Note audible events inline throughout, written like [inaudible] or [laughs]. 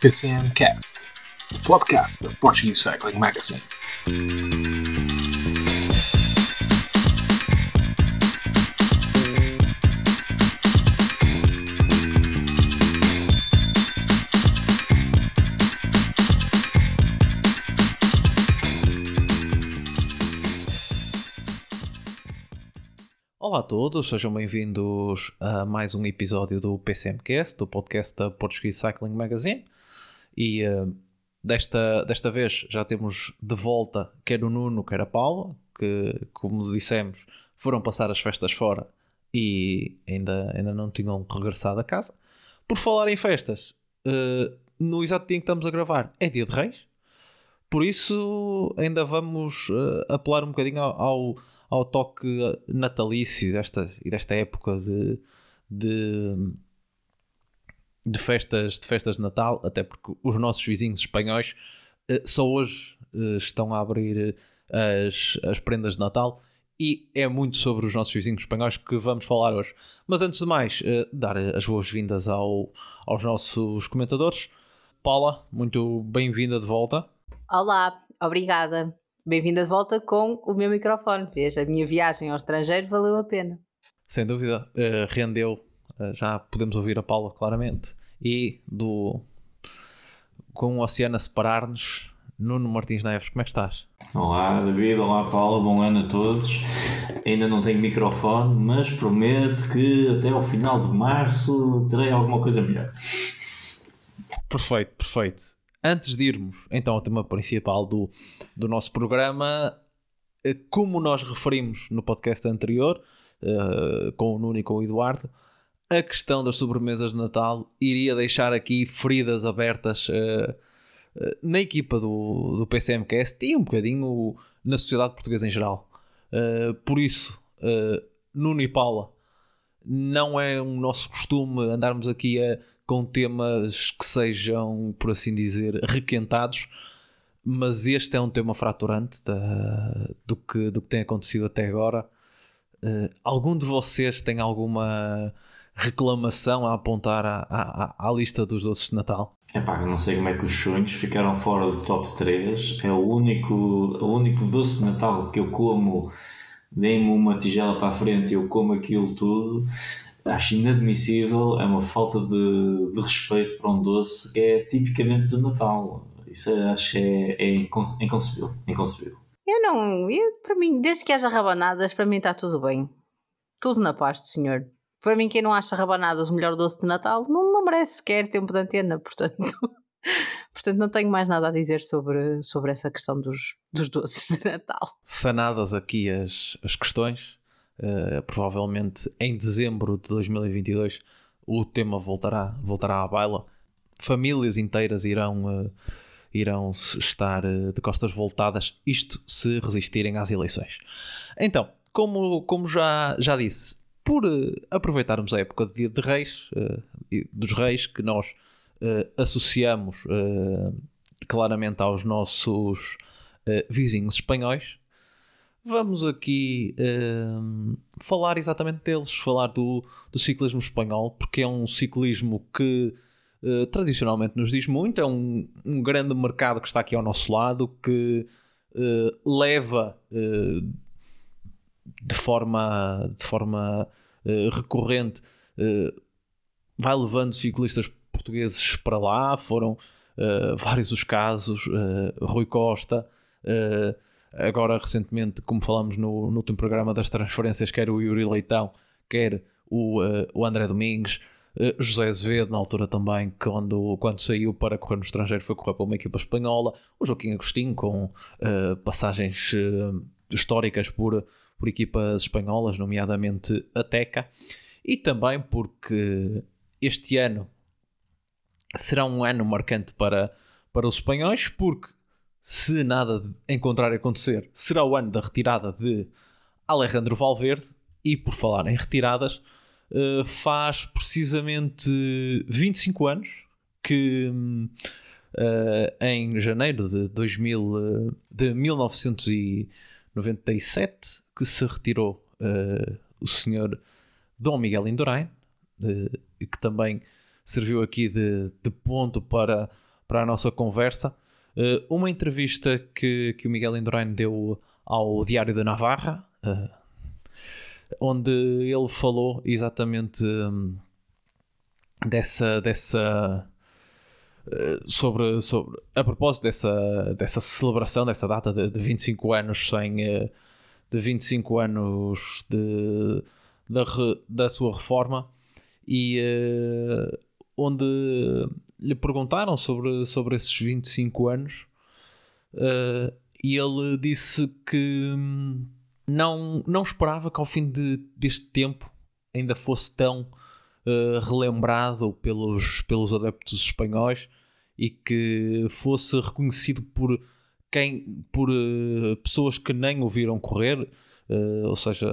PCM Cast, o podcast da Portuguese Cycling Magazine. Olá a todos, sejam bem-vindos a mais um episódio do PCMcast, do podcast da Portuguese Cycling Magazine. E uh, desta, desta vez já temos de volta quer o Nuno, quer a Paula, que, como dissemos, foram passar as festas fora e ainda, ainda não tinham regressado a casa. Por falar em festas, uh, no exato dia em que estamos a gravar é dia de Reis, por isso ainda vamos uh, apelar um bocadinho ao, ao, toque natalício desta, e desta época de, de de festas, de festas de Natal, até porque os nossos vizinhos espanhóis uh, só hoje uh, estão a abrir uh, as, as prendas de Natal e é muito sobre os nossos vizinhos espanhóis que vamos falar hoje. Mas antes de mais, dar as boas-vindas ao, aos nossos comentadores. Paula, muito bem-vinda de volta. Olá, obrigada. Bem-vinda de volta com o meu microfone. Vês, a minha viagem ao estrangeiro valeu a pena. Sem dúvida, rendeu eh, já podemos ouvir a Paula claramente. E do com o oceano a separar-nos, Nuno Martins Neves, como é que estás? Olá David, olá Paula, bom ano a todos. Ainda não tenho microfone, mas prometo que até ao final de março terei alguma coisa melhor. Perfeito, perfeito. Antes de irmos então ao tema principal do, do nosso programa, eh, como nós referimos no podcast anterior, uh, com o Nuno e com o Eduardo, a questão das sobremesas de Natal iria deixar aqui feridas abertas uh, uh, na equipa do, do PCMcast e um bocadinho na sociedade portuguesa em geral. Uh, por isso, Nuno e Paula, não é um nosso costume andarmos aqui a, com temas que sejam, por assim dizer, requentados, mas este é um tema fraturante da, do, que, do que tem acontecido até agora. algum de vocês tem alguma reclamação a apontar à, à, à lista dos doces de Natal? É pá, não sei como é que os sonhos ficaram fora do top 3. É o único, o único doce de Natal que eu como, dei-me uma tigela para a frente e eu como aquilo tudo. Acho inadmissível, é uma falta de, de respeito para um doce que é tipicamente do Natal. Isso acho que é, é inconcebível, inconcebível. Eu não, eu, para mim, desde que haja rabanadas, para mim está tudo bem. Tudo na paz do Senhor para mim, quem não acha rabanadas o melhor doce de Natal não, não merece sequer tempo de antena, portanto. [laughs] portanto, não tenho mais nada a dizer sobre, sobre essa questão dos, dos doces de Natal. Sanadas aqui as, as questões, uh, provavelmente em dezembro de 2022 o tema voltará, voltará à baila. Famílias inteiras irão, uh, irão estar uh, de costas voltadas, isto se resistirem às eleições. Então, como, como já, já disse, por uh, aproveitarmos a época de Dia de Reis, uh, dos Reis, que nós uh, associamos claramente aos nossos vizinhos espanhóis, vamos aqui falar exatamente deles, falar do, do ciclismo espanhol, porque é um ciclismo que tradicionalmente nos diz muito, é um, um, grande mercado que está aqui ao nosso lado, que leva de forma, de forma uh, recorrente, uh, vai levando ciclistas portugueses para lá. Foram uh, vários os casos. Rui Costa, agora recentemente, como falamos no, no último programa das transferências, quer o Yuri Leitão, quer o, o André Domingues. José Azevedo, na altura também, quando, quando saiu para correr no estrangeiro, foi correr para uma equipa espanhola. O Joaquim Agostinho, com uh, passagens uh, históricas por, por equipas espanholas, nomeadamente a Teca, e também porque este ano será um ano marcante para, para os espanhóis, porque se nada em contrário acontecer, será o ano da retirada de Alejandro Valverde, e por falar em retiradas, uh, faz precisamente 25 anos que uh, em janeiro de, 2000, uh, de 1997 que se retirou uh, o senhor Dom Miguel Indurain, uh, que também serviu aqui de, de ponto para, para a nossa conversa. Uh, uma entrevista que, que o Miguel Indurain deu ao Diário da Navarra, onde ele falou exatamente um, dessa. dessa sobre, sobre a propósito dessa, dessa celebração, dessa data de, de 25 anos sem de 25 anos de, da, da sua reforma e uh, onde lhe perguntaram sobre, sobre esses 25 anos uh, e ele disse que hum, não, não esperava que ao fim de, deste tempo ainda fosse tão uh, relembrado pelos, pelos adeptos espanhóis e que fosse reconhecido por quem por uh, pessoas que nem o viram correr, uh, ou seja,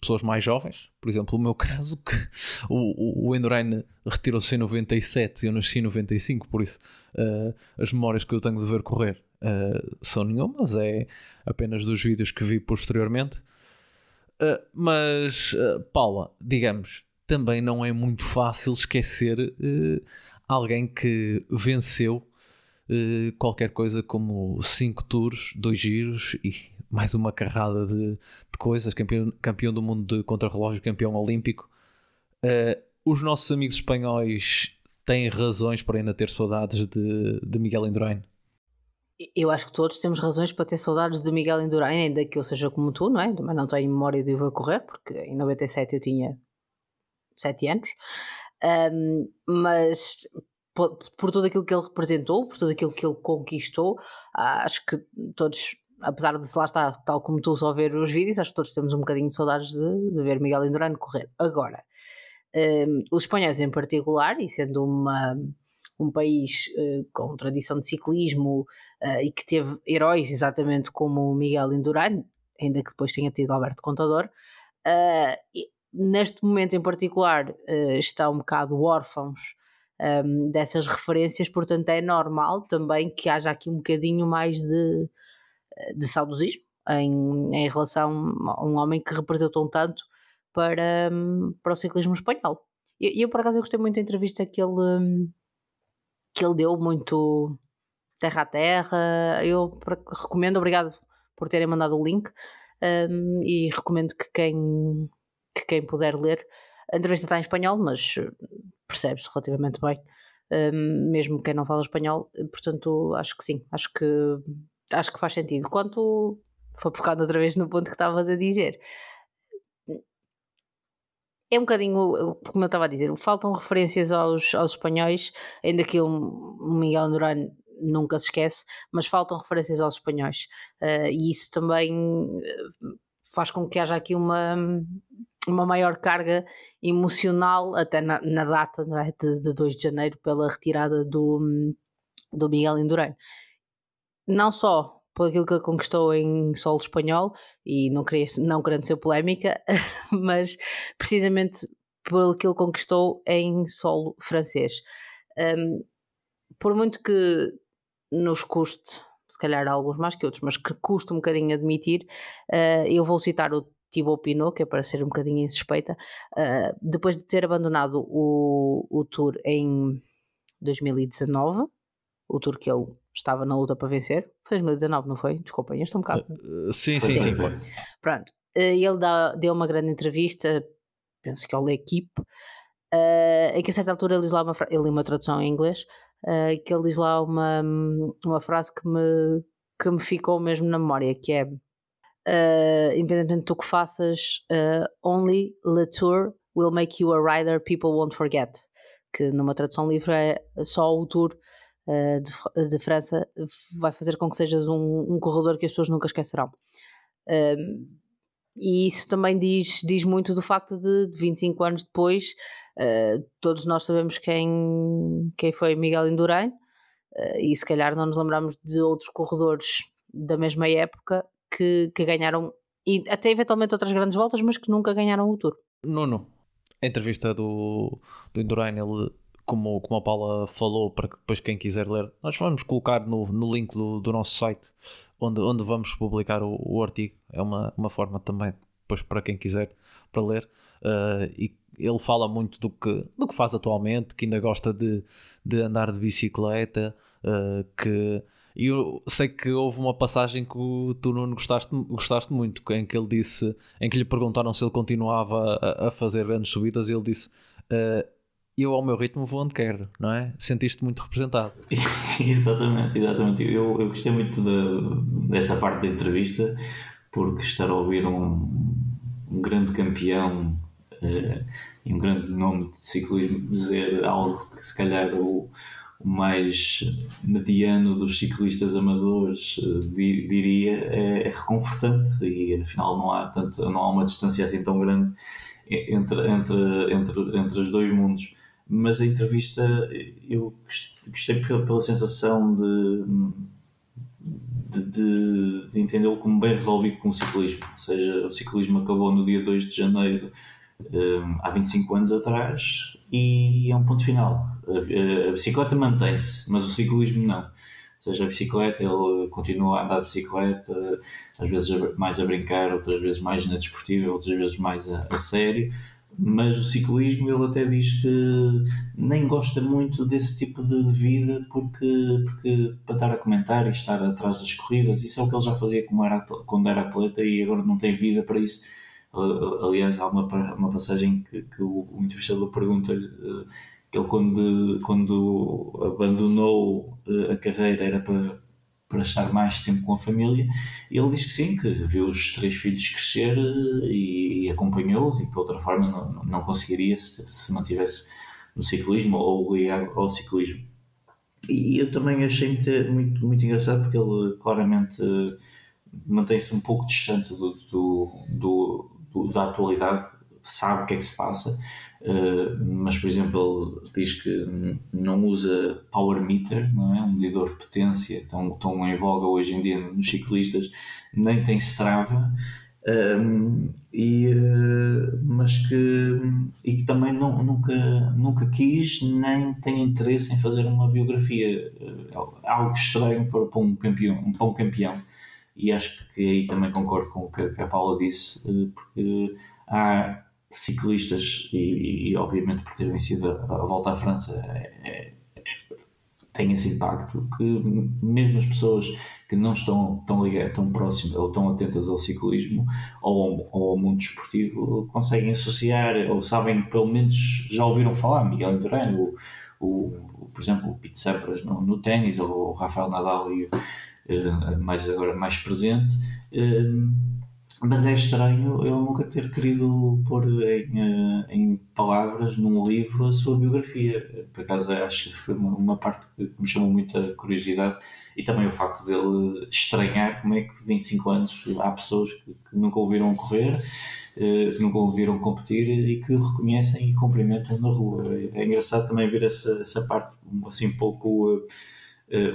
pessoas mais jovens, por exemplo, o meu [laughs] caso, que o, o, Endurain retirou-se em 97 e eu nasci em 95, por isso uh, as memórias que eu tenho de ver correr são nenhumas, é apenas dos vídeos que vi posteriormente. mas, Paula, digamos, também não é muito fácil esquecer alguém que venceu uh, qualquer coisa como 5 tours, 2 giros e mais uma carrada de, de coisas, campeão, campeão do mundo de contrarrelógio, campeão olímpico. Uh, os nossos amigos espanhóis têm razões para ainda ter saudades de, de Miguel Indurain? Eu acho que todos temos razões para ter saudades de Miguel Indurain, ainda que eu seja como tu, não é? Mas não tenho memória de o ver correr, porque em 97 eu tinha 7 anos. Um, mas por, por tudo aquilo que ele representou, por tudo aquilo que ele conquistou, acho que todos apesar de se lá estar, tal como tu, só ver os vídeos, acho que todos temos um bocadinho de saudades de, de ver Miguel Indurain correr. Agora, um, os espanhóis em particular, e sendo uma, um país uh, com tradição de ciclismo uh, e que teve heróis exatamente como Miguel Indurain, ainda que depois tenha tido Alberto Contador, uh, neste momento em particular está um bocado órfãos um, dessas referências, portanto é normal também que haja aqui um bocadinho mais de, de saudosismo em, em relação a um homem que representou tanto para, para o ciclismo espanhol. E eu, eu, por acaso eu gostei muito da entrevista que ele, que ele deu, muito terra a terra. Eu recomendo, obrigado por terem mandado o link um, e recomendo que quem, que quem puder ler. A entrevista está em espanhol, mas percebe-se relativamente bem, um, mesmo quem não fala espanhol, portanto acho que sim, acho que acho que faz sentido. Quanto foi focado outra vez no ponto que estavas a dizer, é um bocadinho, como eu estava a dizer, faltam referências aos, aos espanhóis, ainda que o Miguel Duran nunca se esquece, mas faltam referências aos espanhóis. Uh, e isso também eh, faz com que haja aqui uma, uma maior carga emocional até na, na data é? de, de 2 de janeiro pela retirada do, do Miguel Indurain. Não só por aquilo que conquistou em solo espanhol, e não, queria, não querendo ser polémica, [laughs] mas precisamente pelo que ele conquistou em solo francês. Um, por muito que nos custe, se calhar alguns mais que outros, mas que custa um bocadinho admitir, uh, eu vou citar o Thibaut Pinot, que é para ser um bocadinho insuspeita, uh, depois de ter abandonado o, o Tour em 2019, o Tour que ele estava na luta para vencer, foi 2019, não foi? Desculpem, estou um bocado. Uh, sim, sim, sim, foi. Pronto, uh, ele dá, deu uma grande entrevista, penso que ao L'Equipe, uh, em que a certa altura ele diz lá uma frase, ele uma tradução em inglês, uh, que ele diz lá uma, uma frase que me, que me ficou mesmo na memória, que é uh, independentemente do que faças, uh, only Le Tour will make you a rider people won't forget. Que numa tradução livre é só o Tour uh, de, de, França vai fazer com que sejas um, um corredor que as pessoas nunca esquecerão. e isso também diz, diz muito do facto de, de 25 anos depois, todos nós sabemos quem, quem foi Miguel Indurain, e se calhar não nos lembramos de outros corredores da mesma época que, que ganharam, e até eventualmente outras grandes voltas, mas que nunca ganharam o Tour. Nuno, a entrevista do, do Indurain, ele, como, como a Paula falou, para que depois quem quiser ler, nós vamos colocar no, no link do, do nosso site onde, onde vamos publicar o, o artigo. É uma, uma forma também, depois para quem quiser, para ler. Uh, e ele fala muito do que, do que faz atualmente, que ainda gosta de, de andar de bicicleta, Uh, que eu sei que houve uma passagem que tu não gostaste, gostaste muito, em que ele disse, em que lhe perguntaram se ele continuava a, a fazer grandes subidas e ele disse uh, eu ao meu ritmo vou onde quero, não é? Sentiste muito representado. [laughs] exatamente, exatamente. Eu, eu gostei muito de, dessa parte da entrevista porque estar a ouvir um, um grande campeão uh, e um grande nome de ciclismo dizer algo que se calhar o mais mediano dos ciclistas amadores uh, diria é, é, reconfortante e afinal não há, tanto, não há uma distância assim tão grande entre, entre, entre, entre os dois mundos mas a entrevista eu gostei pela, sensação de, de, de, entendê-lo como bem resolvido com o ciclismo. Ou seja, o ciclismo acabou no dia 2 de janeiro, um, há 25 anos atrás, e é um ponto final. A, a bicicleta mantém-se, mas o ciclismo não. Ou seja, a bicicleta, ele continua a andar de bicicleta, às vezes mais a brincar, outras vezes mais na desportiva, outras vezes mais a, a sério mas o ciclismo ele até diz que nem gosta muito desse tipo de vida porque, porque para estar a comentar e estar atrás das corridas, isso é o que ele já fazia era, quando era atleta e agora não tem vida para isso. Aliás, há uma, uma passagem que, que o, o entrevistador pergunta-lhe eh, que ele quando, quando abandonou eh, a carreira era para para estar mais tempo com a família. E ele diz que sim, que viu os três filhos crescer eh, e, e acompanhou-os e que de outra forma não, não conseguiria se, se mantivesse no ciclismo ou ligado ao ciclismo. E eu também achei muito, muito, muito engraçado porque ele claramente mantém-se um pouco distante do, do, do, da atualidade, sabe o que é que se passa, Uh, mas por exemplo ele diz que não usa power meter, não é? um medidor de potência tão, tão em voga hoje em dia nos ciclistas, nem tem Strava, um, e, uh, mas que, e que também não, nunca, nunca quis nem tem interesse em fazer uma biografia, algo estranho para, para, um campeão, para um campeão. E acho que aí também concordo com o que, a Paula disse, porque há ciclistas e, e, obviamente por ter vencido a, volta à França é, é, tem esse impacto que mesmo as pessoas que não estão tão ligadas, tão próximas ou tão atentas ao ciclismo ou, ou, ao mundo esportivo conseguem associar ou sabem pelo menos já ouviram falar Miguel Indurain o, o, por exemplo o Pete Sampras no, no ténis ou o Rafael Nadal e, mais agora mais presente uh, mas é estranho eu nunca ter querido pôr em, eh, em palavras num livro a sua biografia. Por acaso acho que foi uma, parte que me chamou muita curiosidade e também o facto dele estranhar como é que 25 anos há pessoas que, que nunca ouviram correr, eh, que nunca ouviram competir e que o reconhecem e cumprimentam na rua. É, engraçado também ver essa, essa parte assim um pouco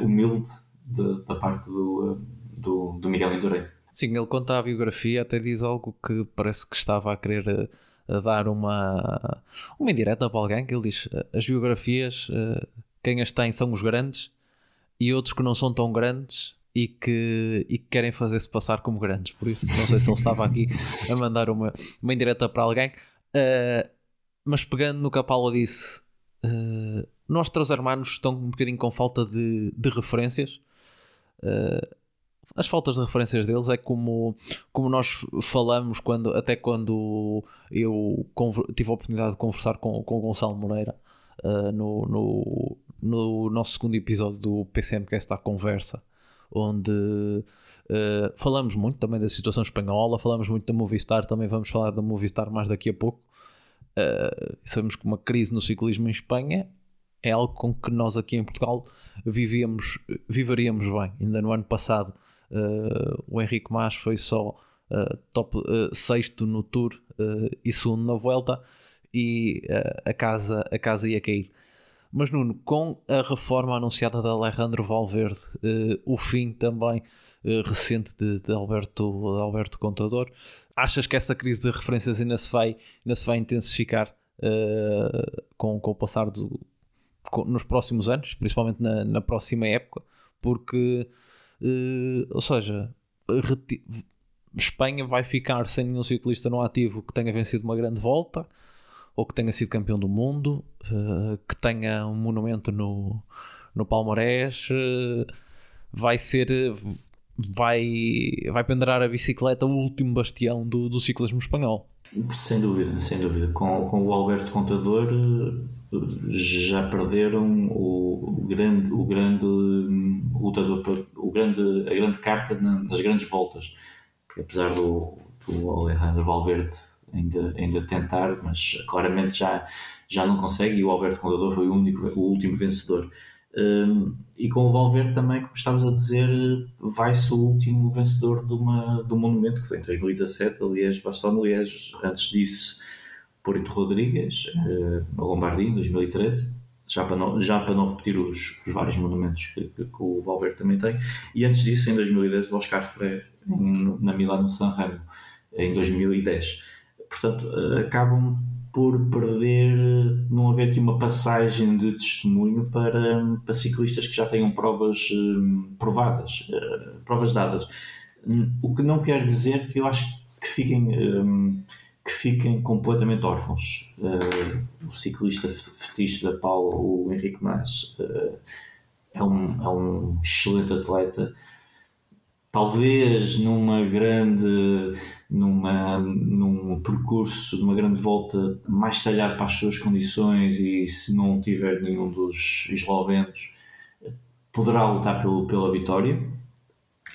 humilde de, da parte do, do, do Miguel Indurain. Sim, ele conta a biografia, até diz algo que parece que estava a querer a, eh, a dar uma, uma indireta para alguém, que ele diz eh, as biografias, eh, quem as tem são os grandes e outros que não são tão grandes e que, e que querem fazer-se passar como grandes. Por isso, não sei se ele estava aqui [laughs] a mandar uma, uma indireta para alguém. Uh, mas pegando no que a Paula disse, uh, nós, três hermanos, estão um bocadinho com falta de, de referências. Uh, as faltas de referências deles é como, como nós falamos quando, até quando eu tive a oportunidade de conversar com, com o Gonçalo Moreira uh, no, no, no nosso segundo episódio do PCMcast à Conversa, onde uh, falamos muito também da situação espanhola, falamos muito da Movistar, também vamos falar da Movistar mais daqui a pouco. Uh, sabemos que uma crise no ciclismo em Espanha é algo com que nós aqui em Portugal vivíamos, viveríamos bem. Ainda no ano passado Uh, o Henrique Mas foi só uh, top uh, sexto no Tour e segundo na Volta e a, casa, a casa ia cair. Mas Nuno, com a reforma anunciada de Alejandro Valverde, o fim também recente de, de, Alberto, de Alberto Contador, achas que essa crise de referências ainda se vai, ainda se vai intensificar com, com o passar do, nos próximos anos, principalmente na, na próxima época? Porque Uh, ou seja, Espanha vai ficar sem nenhum ciclista no ativo que tenha vencido uma grande volta ou que tenha sido campeão do mundo, uh, que tenha um monumento no, no palmarés, uh, vai ser. Vai, vai pendurar a bicicleta o último bastião do, do ciclismo espanhol. Sem dúvida, sem dúvida. Com, com o Alberto Contador já perderam o, o grande, o grande lutador, o grande, a grande carta nas grandes voltas. Apesar do, do Alejandro Valverde ainda, ainda tentar, mas claramente já, já não consegue e o Alberto Contador foi o, único, o último vencedor. Um, e com o Valverde também, como estavas a dizer, vai-se o último vencedor de, uma, um monumento que foi em 2017, aliás, Bastogne, aliás, antes disso, Porto Rodrigues, uh, em 2013, já para não, já para não repetir os, os vários monumentos que, que, que, o Valverde também tem, e antes disso, em 2010, o Oscar Freire, em, na Milano San Remo, em 2010. Portanto, uh, acabam por perder, não haver aqui uma passagem de testemunho para, para ciclistas que já tenham provas um, provadas, uh, provas dadas. O que não quer dizer que eu acho que fiquem, um, que fiquem completamente órfãos. Uh, o ciclista fetiche da Paula, o Henrique Mas, uh, é, um, é um excelente atleta talvez numa grande numa, num percurso de uma grande volta mais talhar para as suas condições e se não tiver nenhum dos eslovenos poderá lutar pelo, pela vitória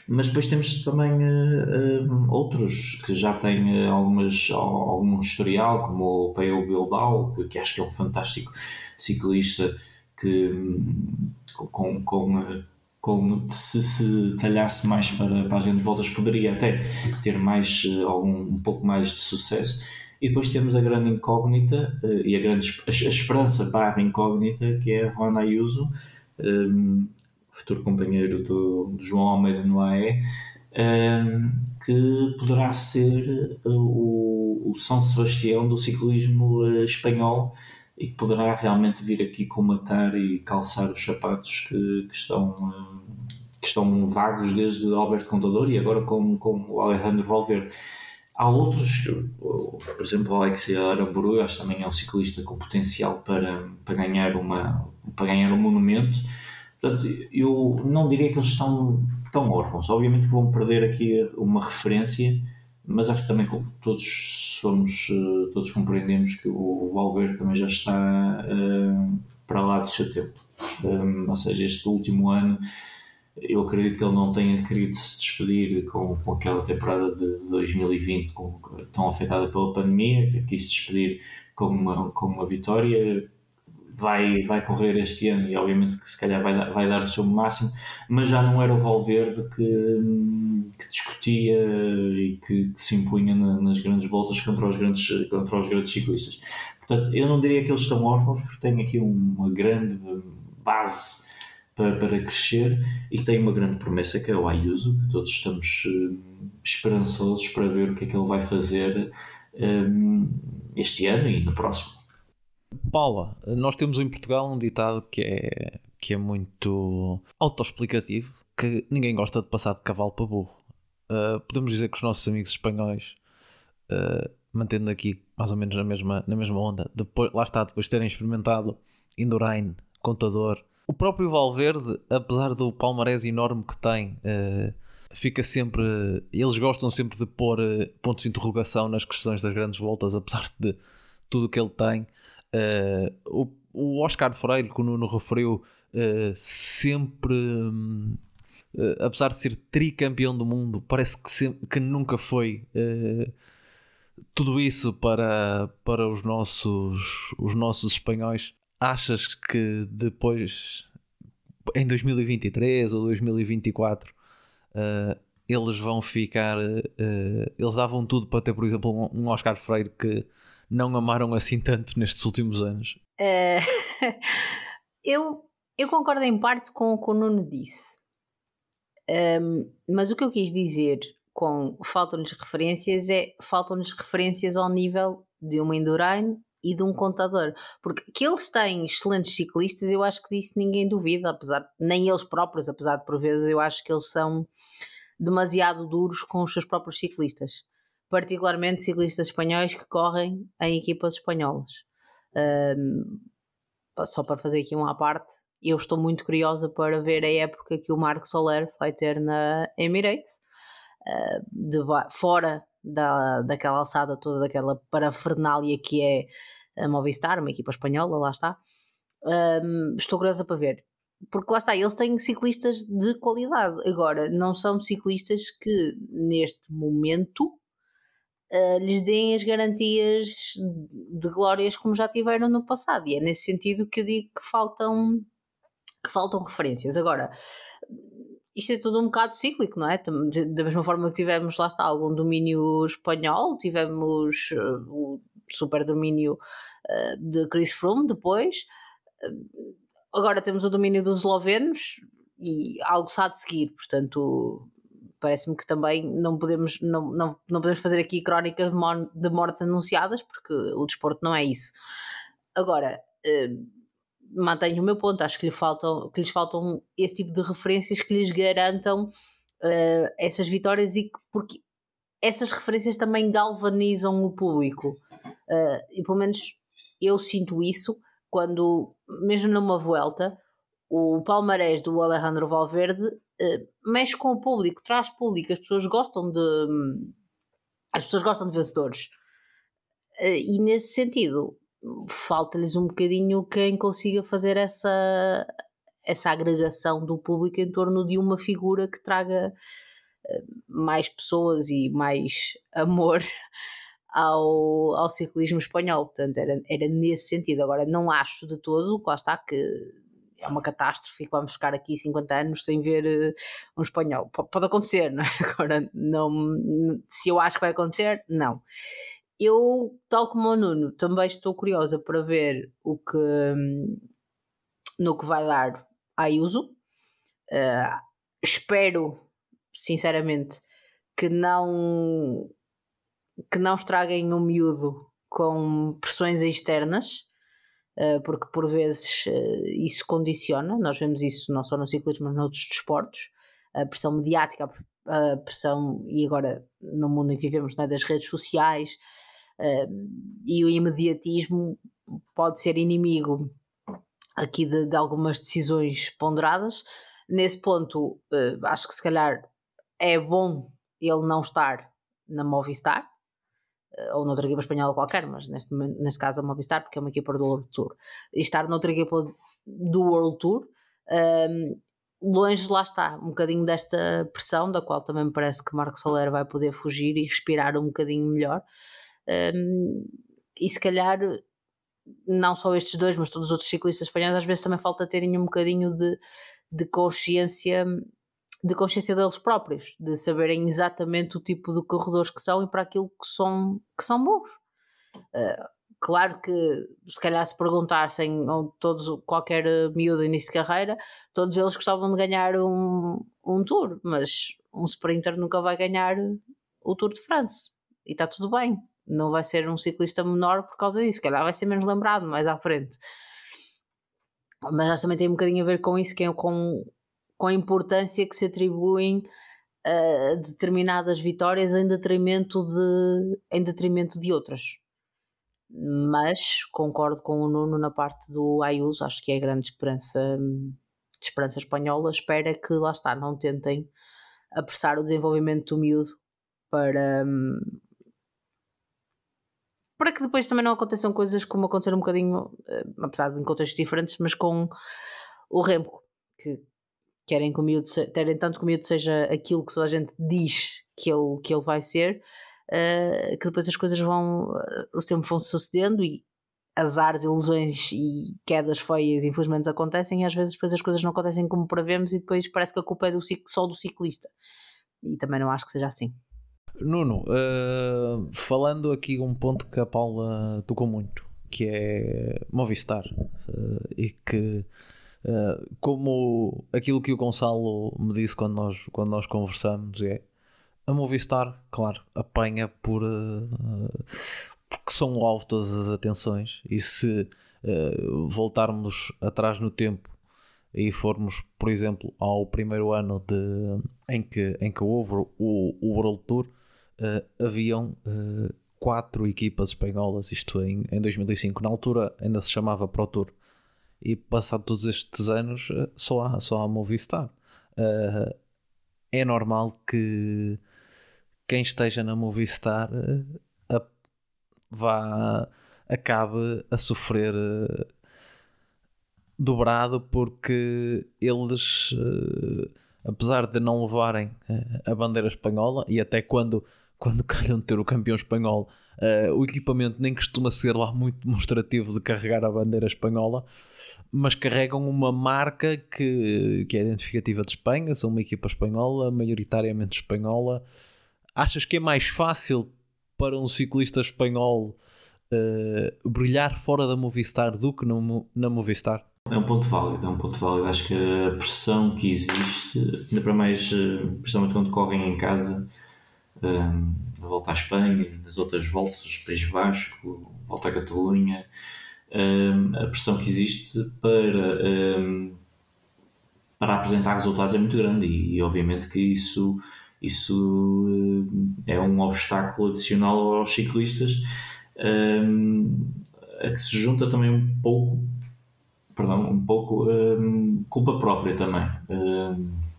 mas depois temos também uh, outros que já têm uh, algumas, algum historial como o Peo Bilbao que, que acho que é um fantástico ciclista que um, com, com como se se talhasse mais para, para as grandes voltas poderia até ter mais eh, algum, um pouco mais de sucesso. E depois temos a grande incógnita e a grande a, a esperança barra incógnita que é Juan Ayuso um, futuro companheiro do, do, João Almeida no AE um, ehm, que poderá ser uh, o, o São Sebastião do ciclismo uh, espanhol e que poderá realmente vir aqui comatar e calçar os sapatos que, que estão, que estão vagos desde Alberto Contador e agora com, com o Alejandro Valverde. Há outros, por exemplo, o Alexei Aramburu, acho que também é um ciclista com potencial para, para, ganhar, uma, para ganhar um monumento. Portanto, eu não diria que eles estão tão órfãos. Obviamente que vão perder aqui uma referência, mas acho que também todos somos, eh, todos compreendemos que o Valverde também já está uh, para lá do seu tempo. Um, eh, ou seja, este último ano eu acredito que ele não tenha querido se despedir com, com aquela temporada de 2020 com, tão afetada pela pandemia, quis se despedir com uma, com uma vitória vai, vai correr este ano e obviamente que se calhar vai dar, vai dar o seu máximo, mas já não era o Valverde que, que discutia e que, que se impunha na, nas grandes voltas contra os grandes, contra os grandes ciclistas. Portanto, eu não diria que eles estão órfãos, porque têm aqui uma grande base para, para crescer e tem uma grande promessa que é o Ayuso, que todos estamos uh, esperançosos para ver o que é que ele vai fazer um, este ano e no próximo. Paula, nós temos em Portugal um ditado que é, que é muito autoexplicativo, que ninguém gosta de passar de cavalo para burro. Uh, podemos dizer que os nossos amigos espanhóis, uh, mantendo aqui mais ou menos na mesma, na mesma onda, depois, lá está, depois de terem experimentado Indurain, Contador, o próprio Valverde, apesar do palmarés enorme que tem, uh, fica sempre. Eles gostam sempre de pôr pontos de interrogação nas questões das grandes voltas, apesar de tudo o que ele tem. Uh, o, o, Oscar Freire, que o Nuno referiu, uh, sempre, uh, apesar de ser tricampeão do mundo, parece que, que nunca foi tudo isso para, para os, nossos, os nossos espanhóis. Achas que depois, em 2023 ou 2024, eles vão ficar. eles davam tudo para ter, por exemplo, um Oscar Freire que não amaram assim tanto nestes últimos anos? Uh, [laughs] eu, eu concordo em parte com o que o Nuno disse. Um, mas o que eu quis dizer com faltam-nos referências é faltam-nos referências ao nível de uma Indurain e de um contador. Porque que eles têm excelentes ciclistas, eu acho que disso ninguém duvida, apesar nem eles próprios, apesar de por vezes eu acho que eles são demasiado duros com os seus próprios ciclistas particularmente ciclistas espanhóis que correm em equipas espanholas. Um, só para fazer aqui uma à parte, eu estou muito curiosa para ver a época que o Marco Soler vai ter na Emirates, uh, de, fora da, daquela alçada toda, daquela parafernália que é a Movistar, uma equipa espanhola, lá está. Um, estou curiosa para ver. Porque lá está, eles têm ciclistas de qualidade. Agora, não são ciclistas que neste momento uh, lhes deem as garantias de glórias como já tiveram no passado. E é nesse sentido que eu digo que faltam, que faltam referências. Agora, isto é tudo um bocado cíclico, não é? Da mesma forma que tivemos, lá está, algum domínio espanhol, tivemos uh, o super domínio uh, de Chris Froome depois. Agora temos o domínio dos eslovenos e algo se há de seguir, portanto parece-me que também não podemos, não, não, não podemos fazer aqui crónicas de, mor de mortes anunciadas porque o desporto não é isso. Agora, mantenho o meu ponto, acho que, lhe faltam, que lhes faltam esse tipo de referências que lhes garantam uh, essas vitórias e que, porque essas referências também galvanizam o público. Uh, e pelo menos eu sinto isso quando, mesmo numa volta, o palmarés do Alejandro Valverde mexe com o público, traz público, as pessoas gostam de. As pessoas gostam de vencedores. e nesse sentido, falta-lhes um bocadinho quem consiga fazer essa, essa agregação do público em torno de uma figura que traga eh, mais pessoas e mais [laughs] amor ao, ao ciclismo espanhol. Portanto, era, era nesse sentido. Agora, não acho de todo, lá está, que é uma catástrofe que vamos ficar aqui 50 anos sem ver uh, um espanhol. Pode acontecer, [laughs] não é? Agora, não, se eu acho que vai acontecer, não eu, tal como o Nuno, também estou curiosa para ver o que no que vai dar a Ayuso. Uh, espero, sinceramente, que não que não estraguem o miúdo com pressões externas, porque por vezes uh, isso condiciona. Nós vemos isso não só no ciclismo, mas noutros desportos. A pressão mediática, a pressão, e agora no mundo em que vivemos, é, das redes sociais, e o imediatismo pode ser inimigo aqui de, de algumas decisões ponderadas. Nesse ponto, acho que se calhar é bom ele não estar na Movistar ou noutra equipa espanhola qualquer, mas neste, neste caso a Movistar, porque é uma equipa do World Tour, e estar noutra equipa do World Tour. Um, longe lá está, um bocadinho desta pressão, da qual também me parece que Marco Soler vai poder fugir e respirar um bocadinho melhor. Um, e se calhar não só estes dois, mas todos os outros ciclistas espanhóis, às vezes também falta terem um bocadinho de, de consciência de consciência deles próprios, de saberem exatamente o tipo de corredores que são e para aquilo que são, que são bons. Uh, claro que se calhar se perguntassem todos, qualquer miúdo início de carreira, todos eles gostavam de ganhar um, um tour, mas um sprinter nunca vai ganhar o Tour de France e está tudo bem não vai ser um ciclista menor por causa disso, se calhar vai ser menos lembrado mais à frente. Mas acho também tem um bocadinho a ver com isso, que é com, com a importância que se atribuem a determinadas vitórias em detrimento de, em detrimento de outras. Mas concordo com o Nuno na parte do Ayuso, acho que é a grande esperança, esperança espanhola. Espera que lá está, não tentem apressar o desenvolvimento do miúdo para, para que depois também não aconteçam coisas como aconteceram um bocadinho, eh, apesar de em contextos diferentes, mas com o Remco, que querem que o miúdo, tanto que o miúdo seja aquilo que toda a gente diz que ele, que ele vai ser, uh, que depois as coisas vão, uh, os tempos vão sucedendo e azares, ilusões e quedas feias infelizmente acontecem e às vezes depois as coisas não acontecem como prevemos e depois parece que a culpa é do, só do ciclista. E também não acho que seja assim. Nuno, uh, falando aqui um ponto que a Paula tocou muito, que é Movistar, uh, e que uh, como aquilo que o Gonçalo me disse quando nós, quando nós conversamos é a Movistar, claro, apanha por porque são o alvo todas as atenções e se voltarmos atrás no tempo e formos, por exemplo, ao primeiro ano de, em, que, em que houve o, o World Tour, uh, haviam uh, quatro equipas espanholas, isto em, em 2005. Na altura ainda se chamava Pro Tour. E passado todos estes anos uh, só há, só há Movistar. Uh, é normal que quem esteja na Movistar a, vá acabe a sofrer dobrado porque eles apesar de não levarem a bandeira espanhola e até quando quando [laughs] calham de ter o campeão espanhol, uh, o equipamento nem costuma ser lá muito demonstrativo de carregar a bandeira espanhola, mas carregam uma marca que, que é identificativa de Espanha, são uma equipa espanhola, maioritariamente espanhola. Achas que é mais fácil para um ciclista espanhol uh, brilhar fora da Movistar do que no, na Movistar? É um ponto válido, é um ponto válido. Acho que a pressão que existe, ainda para mais, eh, principalmente quando correm em casa, um, a volta à Espanha, nas outras voltas, País Vasco, volta à Catalunha, um, a pressão que existe para, um, para apresentar resultados é muito grande e, e obviamente que isso, isso é um obstáculo adicional aos ciclistas a que se junta também um pouco perdão, um pouco culpa própria também.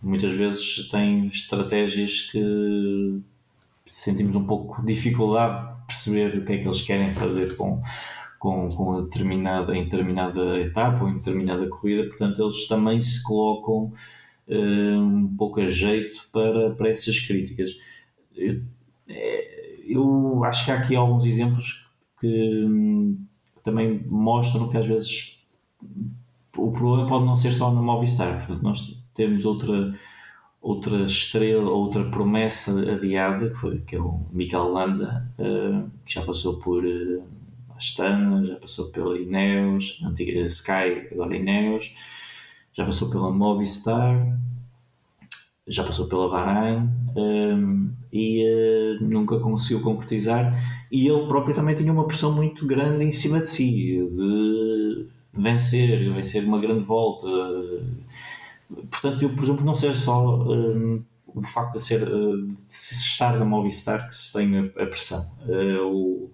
muitas vezes tem estratégias que sentimos um pouco dificuldade de perceber o que é que eles querem fazer com, com, com determinada, em determinada etapa ou em determinada corrida, portanto eles também se colocam uh, um pouco a jeito para, para essas críticas. Eu, é, eu acho que há aqui alguns exemplos que hum, também mostram que às vezes o problema pode não ser só na Movistar, portanto nós temos outra outra estrela, outra promessa adiada, que, foi, que é o Mikel Landa, uh, que já passou por uh, Astana, já passou pela Ineos, antiga Sky, agora Ineos, já passou pela Movistar, já passou pela Bahrein e uh, nunca conseguiu concretizar. E ele próprio também tinha uma pressão muito grande em cima de si, de vencer, vencer uma grande volta. Portanto, eu presumo que não seja só um, o facto de, ser, de estar na Movistar que se tem a, pressão. Uh,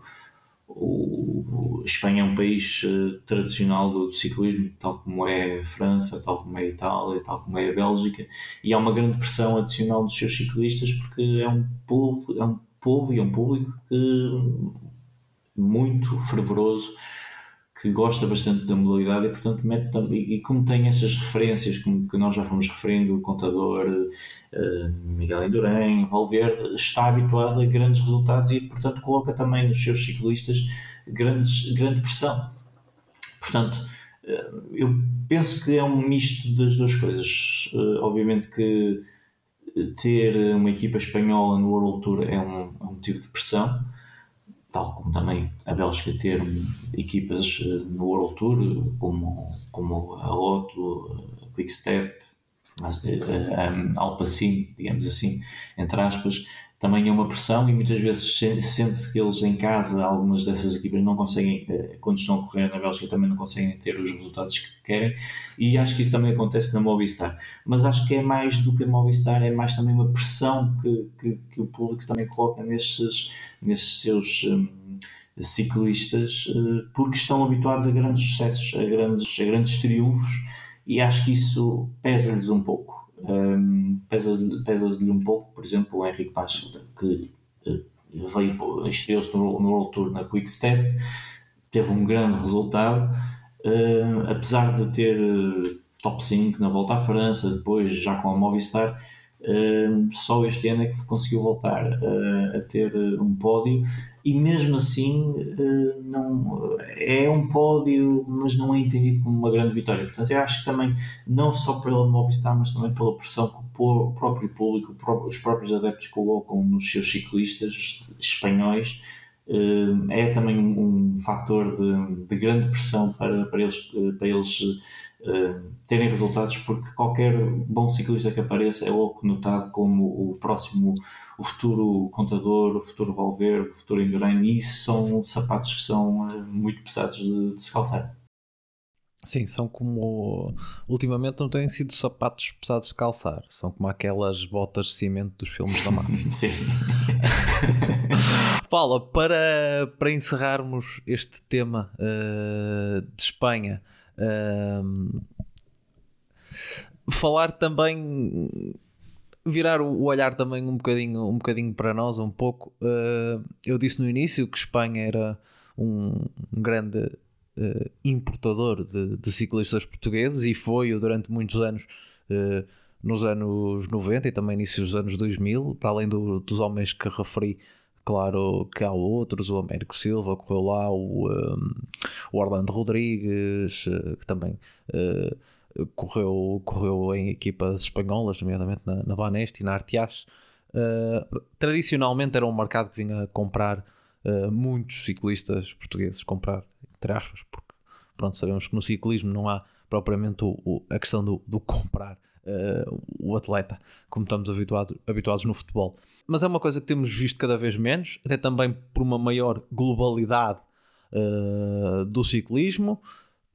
o, o, Espanha é um país uh, tradicional do, do, ciclismo, tal como é a França, tal como é a Itália, tal como é a Bélgica, e há uma grande pressão adicional dos seus ciclistas porque é um povo, é um povo e é um público que, muito fervoroso que gosta bastante da modalidade e, portanto, mete também, e como tem essas referências, como que nós já fomos referindo, o contador uh, Miguel Indurain, Valverde, está habituado a grandes resultados e, portanto, coloca também nos seus ciclistas grandes, grande pressão. Portanto, uh, eu penso que é um misto das duas coisas. Uh, obviamente que ter uma equipa espanhola no World Tour é um, é um motivo de pressão, tal como também a Bélgica ter equipas eh, no World Tour, como, como a Lotto, a Quickstep, a eh, Alpacin, digamos assim, entre aspas, também é uma pressão e muitas vezes sente-se que eles em casa, algumas dessas equipas não conseguem, eh, quando estão a correr na Bélgica, também não conseguem ter os resultados que querem e acho que isso também acontece na Movistar. Mas acho que é mais do que a Movistar, é mais também uma pressão que, que, que o público também coloca nesses, nesses seus um, ciclistas uh, porque estão habituados a grandes sucessos, a grandes, a grandes triunfos e acho que isso pesa-lhes um pouco um, pesa-lhe pesa um pouco, por exemplo, o Henrique Pacho, que uh, veio, estreou-se no, no World Tour na Quick Step, teve um grande resultado, apesar de ter uh, top 5 na volta à França, depois já com a Movistar, só este ano é que conseguiu voltar a ter um pódio e mesmo assim não, é um pódio, mas não é entendido como uma grande vitória. Portanto, eu acho que também, não só pela Movistar, mas também pela pressão que o próprio público, os próprios adeptos colocam nos seus ciclistas espanhóis, é também um, fator de, de grande pressão para, para eles, para eles uh, terem resultados, porque qualquer bom ciclista que apareça é logo notado como o próximo, o futuro contador, o futuro Valverde, o futuro Indurain, e isso são sapatos que são uh, muito pesados de, de se calçar. Sim, são como. Ultimamente não têm sido sapatos pesados de calçar, são como aquelas botas de cimento dos filmes da máfia. [laughs] Sim. [laughs] Paula, para, para encerrarmos este tema uh, de Espanha, Uh, falar também virar o olhar também um bocadinho, um bocadinho para nós, um pouco. Uh, eu disse no início que Espanha era um, um grande uh, importador de, de, ciclistas portugueses e foi durante muitos anos, uh, nos anos 90 e também início dos anos 2000, para além do, dos homens que referi. Claro que há outros, o Américo Silva correu lá, o, um, o Orlando Rodrigues, que também correu, correu em equipas espanholas, nomeadamente na, na Baneste e na Artias. Uh, tradicionalmente era um mercado que vinha comprar uh, muitos ciclistas portugueses, comprar, entre aspas, porque pronto, sabemos que no ciclismo não há propriamente o, o, a questão do, do comprar uh, o atleta, como estamos habituados, habituados no futebol. Mas é uma coisa que temos visto cada vez menos, até também por uma maior globalidade do ciclismo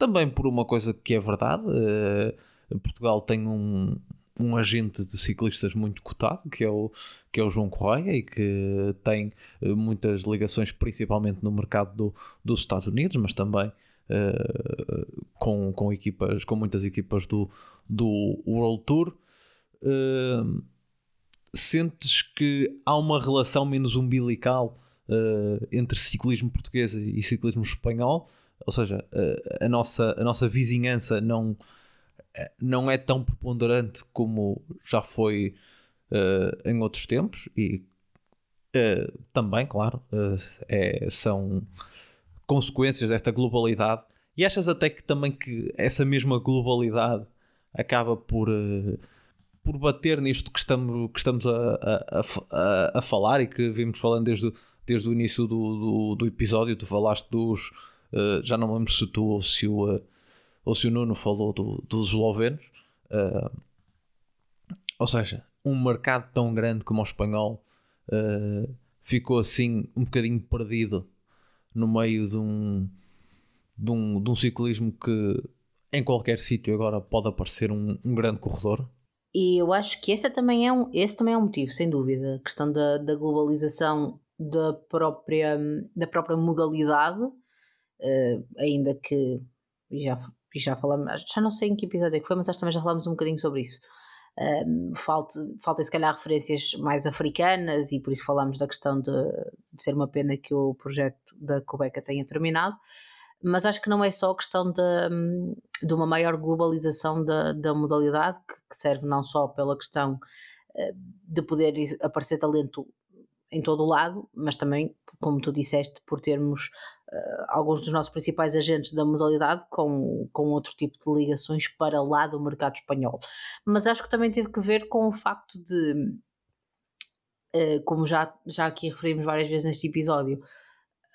também por uma coisa que é verdade, uh, Portugal tem um, um agente de ciclistas muito cotado, que é o, que é o João Correia, e que tem uh, muitas ligações, principalmente no mercado do, dos Estados Unidos, mas também uh, com, com, equipas, com muitas equipas do, do World Tour. Uh, sentes que há uma relação menos umbilical entre ciclismo português e ciclismo espanhol? ou seja, a, a, nossa, a nossa vizinhança não, não é tão preponderante como já foi uh, em outros tempos e uh, também, claro, uh, é, são consequências desta globalidade. E achas até que também que essa mesma globalidade acaba por, por bater nisto que estamos, que estamos a, a, a, a falar e que vimos falando desde, desde o início do, do, do episódio. Tu falaste dos Uh, já não lembro se tu ou se o, uh, ou se o Nuno falou do, dos eslovenos. Uh, ou seja, um mercado tão grande como o espanhol ficou assim um bocadinho perdido no meio de um, de um, de um ciclismo que em qualquer sítio agora pode aparecer um, um, grande corredor. E eu acho que esse também é um, esse também é um motivo, sem dúvida. A questão da, da globalização da própria, da própria modalidade uh, ainda que já, já falamos, já não sei em que episódio é que foi, mas acho que também já falámos um bocadinho sobre isso. Um, falta, falta se calhar referências mais africanas e por isso falámos da questão de, de ser uma pena que o projeto da Cubeca tenha terminado mas acho que não é só questão de, de uma maior globalização da, da modalidade, que, que serve não só pela questão eh, de poder aparecer talento em todo o lado, mas também, como tu disseste, por termos uh, alguns dos nossos principais agentes da modalidade com, com outro tipo de ligações para lá do mercado espanhol. Mas acho que também teve que ver com o facto de, uh, como já, já aqui referimos várias vezes neste episódio,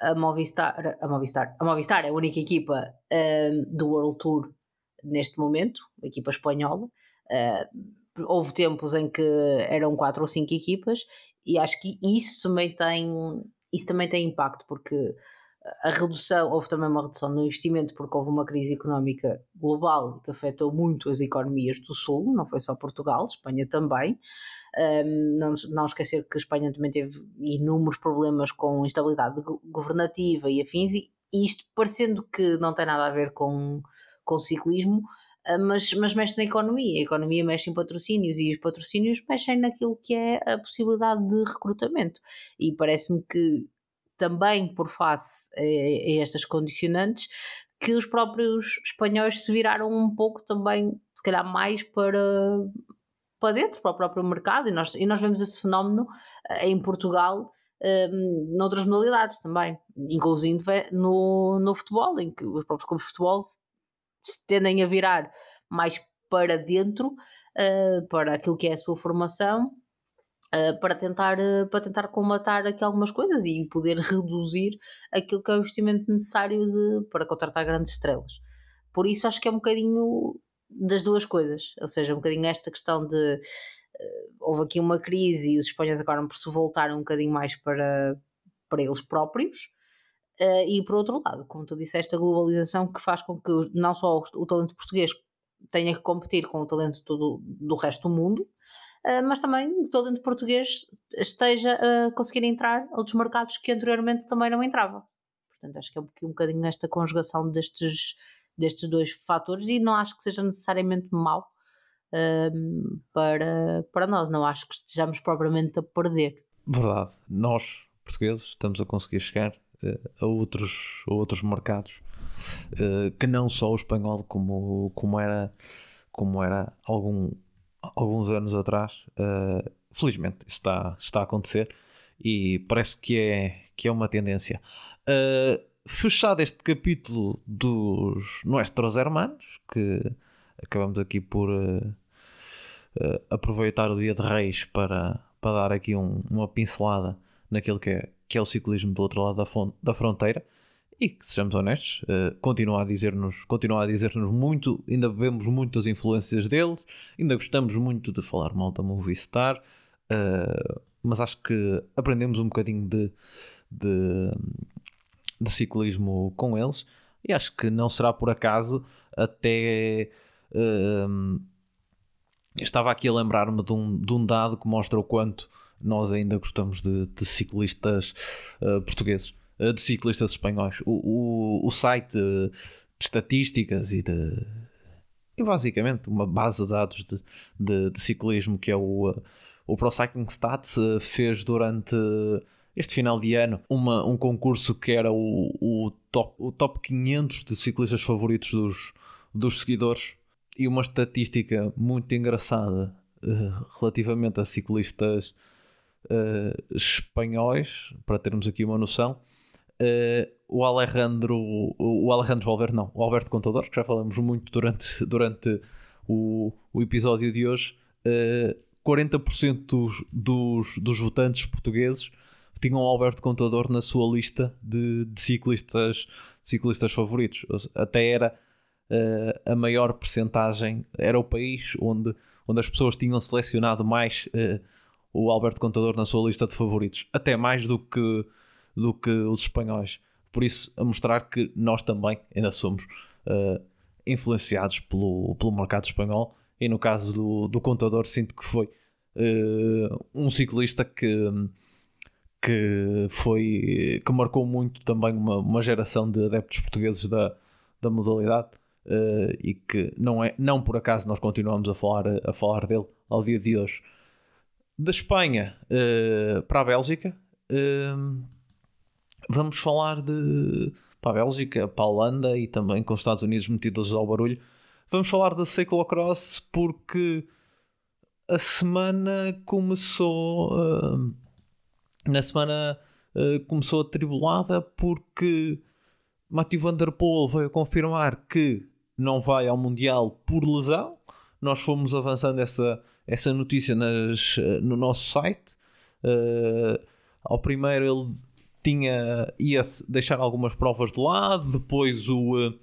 a Movistar, a Movistar, a Movistar é a única equipa uh, do World Tour neste momento, a equipa espanhola. houve tempos em que eram quatro ou cinco equipas e acho que isso também tem isso também tem impacto porque a redução, houve também uma redução no investimento porque houve uma crise económica global que afetou muito as economias do Sul, não foi só Portugal, Espanha também. Um, não, não esquecer que a Espanha também teve inúmeros problemas com instabilidade governativa e afins, e isto parecendo que não tem nada a ver com, com ciclismo, ah, mas, mas mexe na economia. A economia mexe em patrocínios e os patrocínios mexem naquilo que é a possibilidade de recrutamento. E parece-me que também por face a, a estas condicionantes que os próprios espanhóis se viraram um pouco também, se calhar mais para, para dentro, para o próprio mercado, e nós, e nós vemos esse fenómeno ah, em Portugal um, noutras modalidades também, inclusive no, no futebol, em que os próprios clubes de futebol se tendem a virar mais para dentro, uh, para aquilo que é a sua formação, uh, para, tentar, uh, para tentar combatar aqui algumas coisas e poder [laughs] reduzir aquilo que é o investimento necessário de, para contratar grandes estrelas. Por isso acho que é um bocadinho das duas coisas, ou seja, um bocadinho esta questão de houve aqui uma crise e os espanhóis acabaram por se voltar um bocadinho mais para, para eles próprios, e por outro lado, como tu disseste, a globalização que faz com que não só o, o talento português tenha que competir com o talento do, do resto do mundo, mas também o talento português esteja a conseguir entrar outros mercados que anteriormente também não entrava. Portanto, acho que é um, um bocadinho esta conjugação destes, destes dois fatores e não acho que seja necessariamente mau um, para, para nós. Não acho que estejamos propriamente a perder. Verdade. Nós, portugueses, estamos a conseguir chegar uh, a, outros, a outros mercados que não só o espanhol, como, como era, como era algum, alguns anos atrás. Uh, felizmente, isso está, está a acontecer e parece que é, que é uma tendência. fechado este capítulo dos Nuestros Hermanos, que acabamos aqui por uh, aproveitar o dia de Reis para, para dar aqui um, uma pincelada naquilo que é, que é o ciclismo do outro lado da, da fronteira e que sejamos honestos, uh, continua a dizer-nos continua a dizer-nos muito, ainda bebemos muitas influências dele, ainda gostamos muito de falar mal da Movistar, uh, mas acho que aprendemos um bocadinho de, de, de, ciclismo com eles e acho que não será por acaso até uh, estava aqui a lembrar-me de um, de um dado que mostra o quanto nós ainda gostamos de, de ciclistas portugueses, de ciclistas espanhóis. O, o, o site de estatísticas e de. E basicamente uma base de dados de, de, de ciclismo que é o, uh, o Pro Cycling Stats fez durante este final de ano uma, um concurso que era o, o, top, o top 500 de ciclistas favoritos dos, dos seguidores e uma estatística muito engraçada relativamente a ciclistas uh, espanhóis, para termos aqui uma noção. Uh, o Alejandro, o Alejandro Valverde, não, o Alberto Contador, que já falamos muito durante, [laughs] durante o, o episódio de hoje, uh, 40% dos, dos, dos votantes portugueses tinham o Alberto Contador na sua lista de, de ciclistas, ciclistas favoritos. Até era uh, a maior percentagem. Era o país onde, onde as pessoas tinham selecionado mais o Alberto Contador na sua lista de favoritos, até mais do que, do que os espanhóis. Por isso, a mostrar que nós também ainda somos uh, influenciados pelo, pelo mercado espanhol. E no caso do, do Contador, sinto que foi um ciclista que que foi que marcou muito também uma, uma geração de adeptos portugueses da, da modalidade uh, e que não, é, não por acaso nós continuamos a falar, a falar dele ao dia de hoje. Da Espanha uh, para a Bélgica, uh, vamos falar de para a Bélgica, para a Holanda e também com os Estados Unidos metidos ao barulho. Vamos falar da cyclocross porque a semana começou. na semana começou atribulada porque Matthew Van Der Poel veio confirmar que não vai ao Mundial por lesão. Nós fomos avançando essa, essa notícia nas, no nosso site. Uh, ao primeiro ele tinha, ia deixar algumas provas de lado, depois o, uh,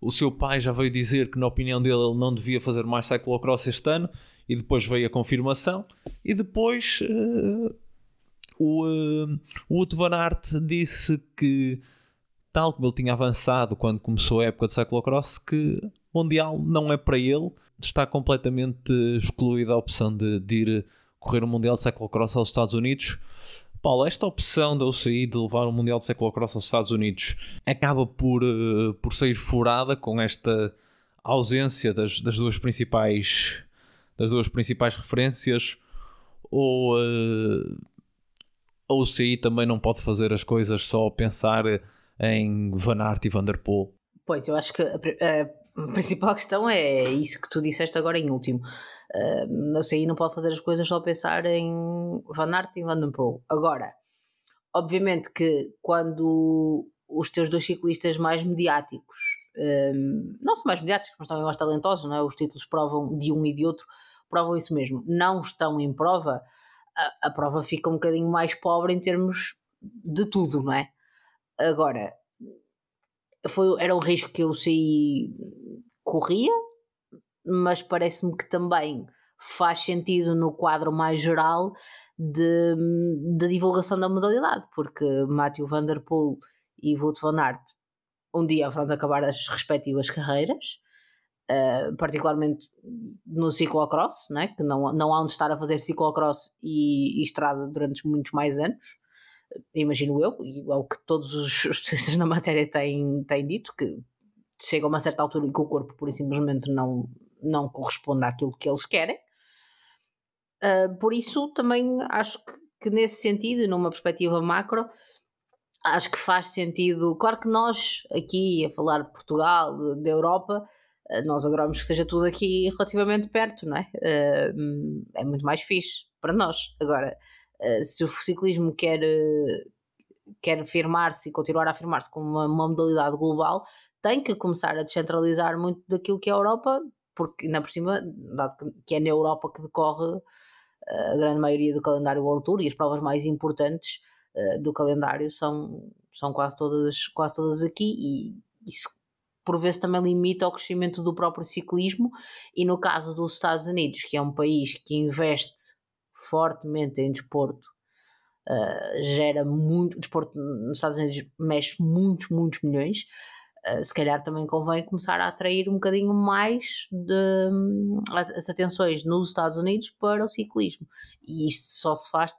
o seu pai já veio dizer que na opinião dele ele não devia fazer mais cyclocross este ano e depois veio a confirmação e depois uh, o, uh, o Uto Van Aert disse que tal como ele tinha avançado quando começou a época de cyclocross, que Mundial não é para ele, está completamente excluída a opção de, de ir correr o Mundial de Cyclocross aos Estados Unidos. Paulo, esta opção da UCI de levar o Mundial de Cyclocross aos Estados Unidos acaba por, uh, por sair furada com esta ausência das, das duas principais das duas principais referências ou uh, a UCI também não pode fazer as coisas só pensar em Van Aert e Van Der Poel? Pois, eu acho que a, a principal questão é isso que tu disseste agora em último. Não sei, não pode fazer as coisas só pensar em Van Aert e Van Der Poel. Agora, obviamente que quando os teus dois ciclistas mais mediáticos, um, não são mais mediáticos, mas também mais talentosos, não é? os títulos provam de um e de outro, provam isso mesmo, não estão em prova, a, a prova fica um bocadinho mais pobre em termos de tudo, não é? Agora, foi, era um risco que eu sei corria, mas parece-me que também faz sentido no quadro mais geral de, de divulgação da modalidade, porque Matthew Van Der Poel e Wout van Aert um dia vão acabar as respectivas carreiras, uh, particularmente no ciclocross, né? que não, não há onde estar a fazer ciclocross e, e estrada durante muitos mais anos. imagino eu, e é o que todos os [laughs] especialistas na matéria têm, têm dito, que chega a uma certa altura em que o corpo e simplesmente não, não corresponde àquilo que eles querem. Uh, por isso, também acho que, que, nesse sentido, numa perspectiva macro, acho que faz sentido. Claro que nós, aqui a falar de Portugal, da Europa, uh, nós adoramos que seja tudo aqui relativamente perto, não é? Uh, é muito mais fixe para nós. Agora, se o ciclismo quer, quer afirmar-se e continuar a afirmar-se como uma, uma modalidade global, tem que começar a descentralizar muito daquilo que é a Europa, porque ainda por cima, dado que é na Europa que decorre eh, a grande maioria do calendário World Tour e as provas mais importantes uh, do calendário são, são quase, todas, quase todas aqui e isso por vezes também limita o crescimento do próprio ciclismo e no caso dos Estados Unidos, que é um país que investe fortemente em desporto, uh, gera muito, desporto nos Estados Unidos mexe muitos, muitos milhões, eh, se calhar também convém começar a atrair um bocadinho mais de, hum, as atenções nos Estados Unidos para o ciclismo. E isto só se faz,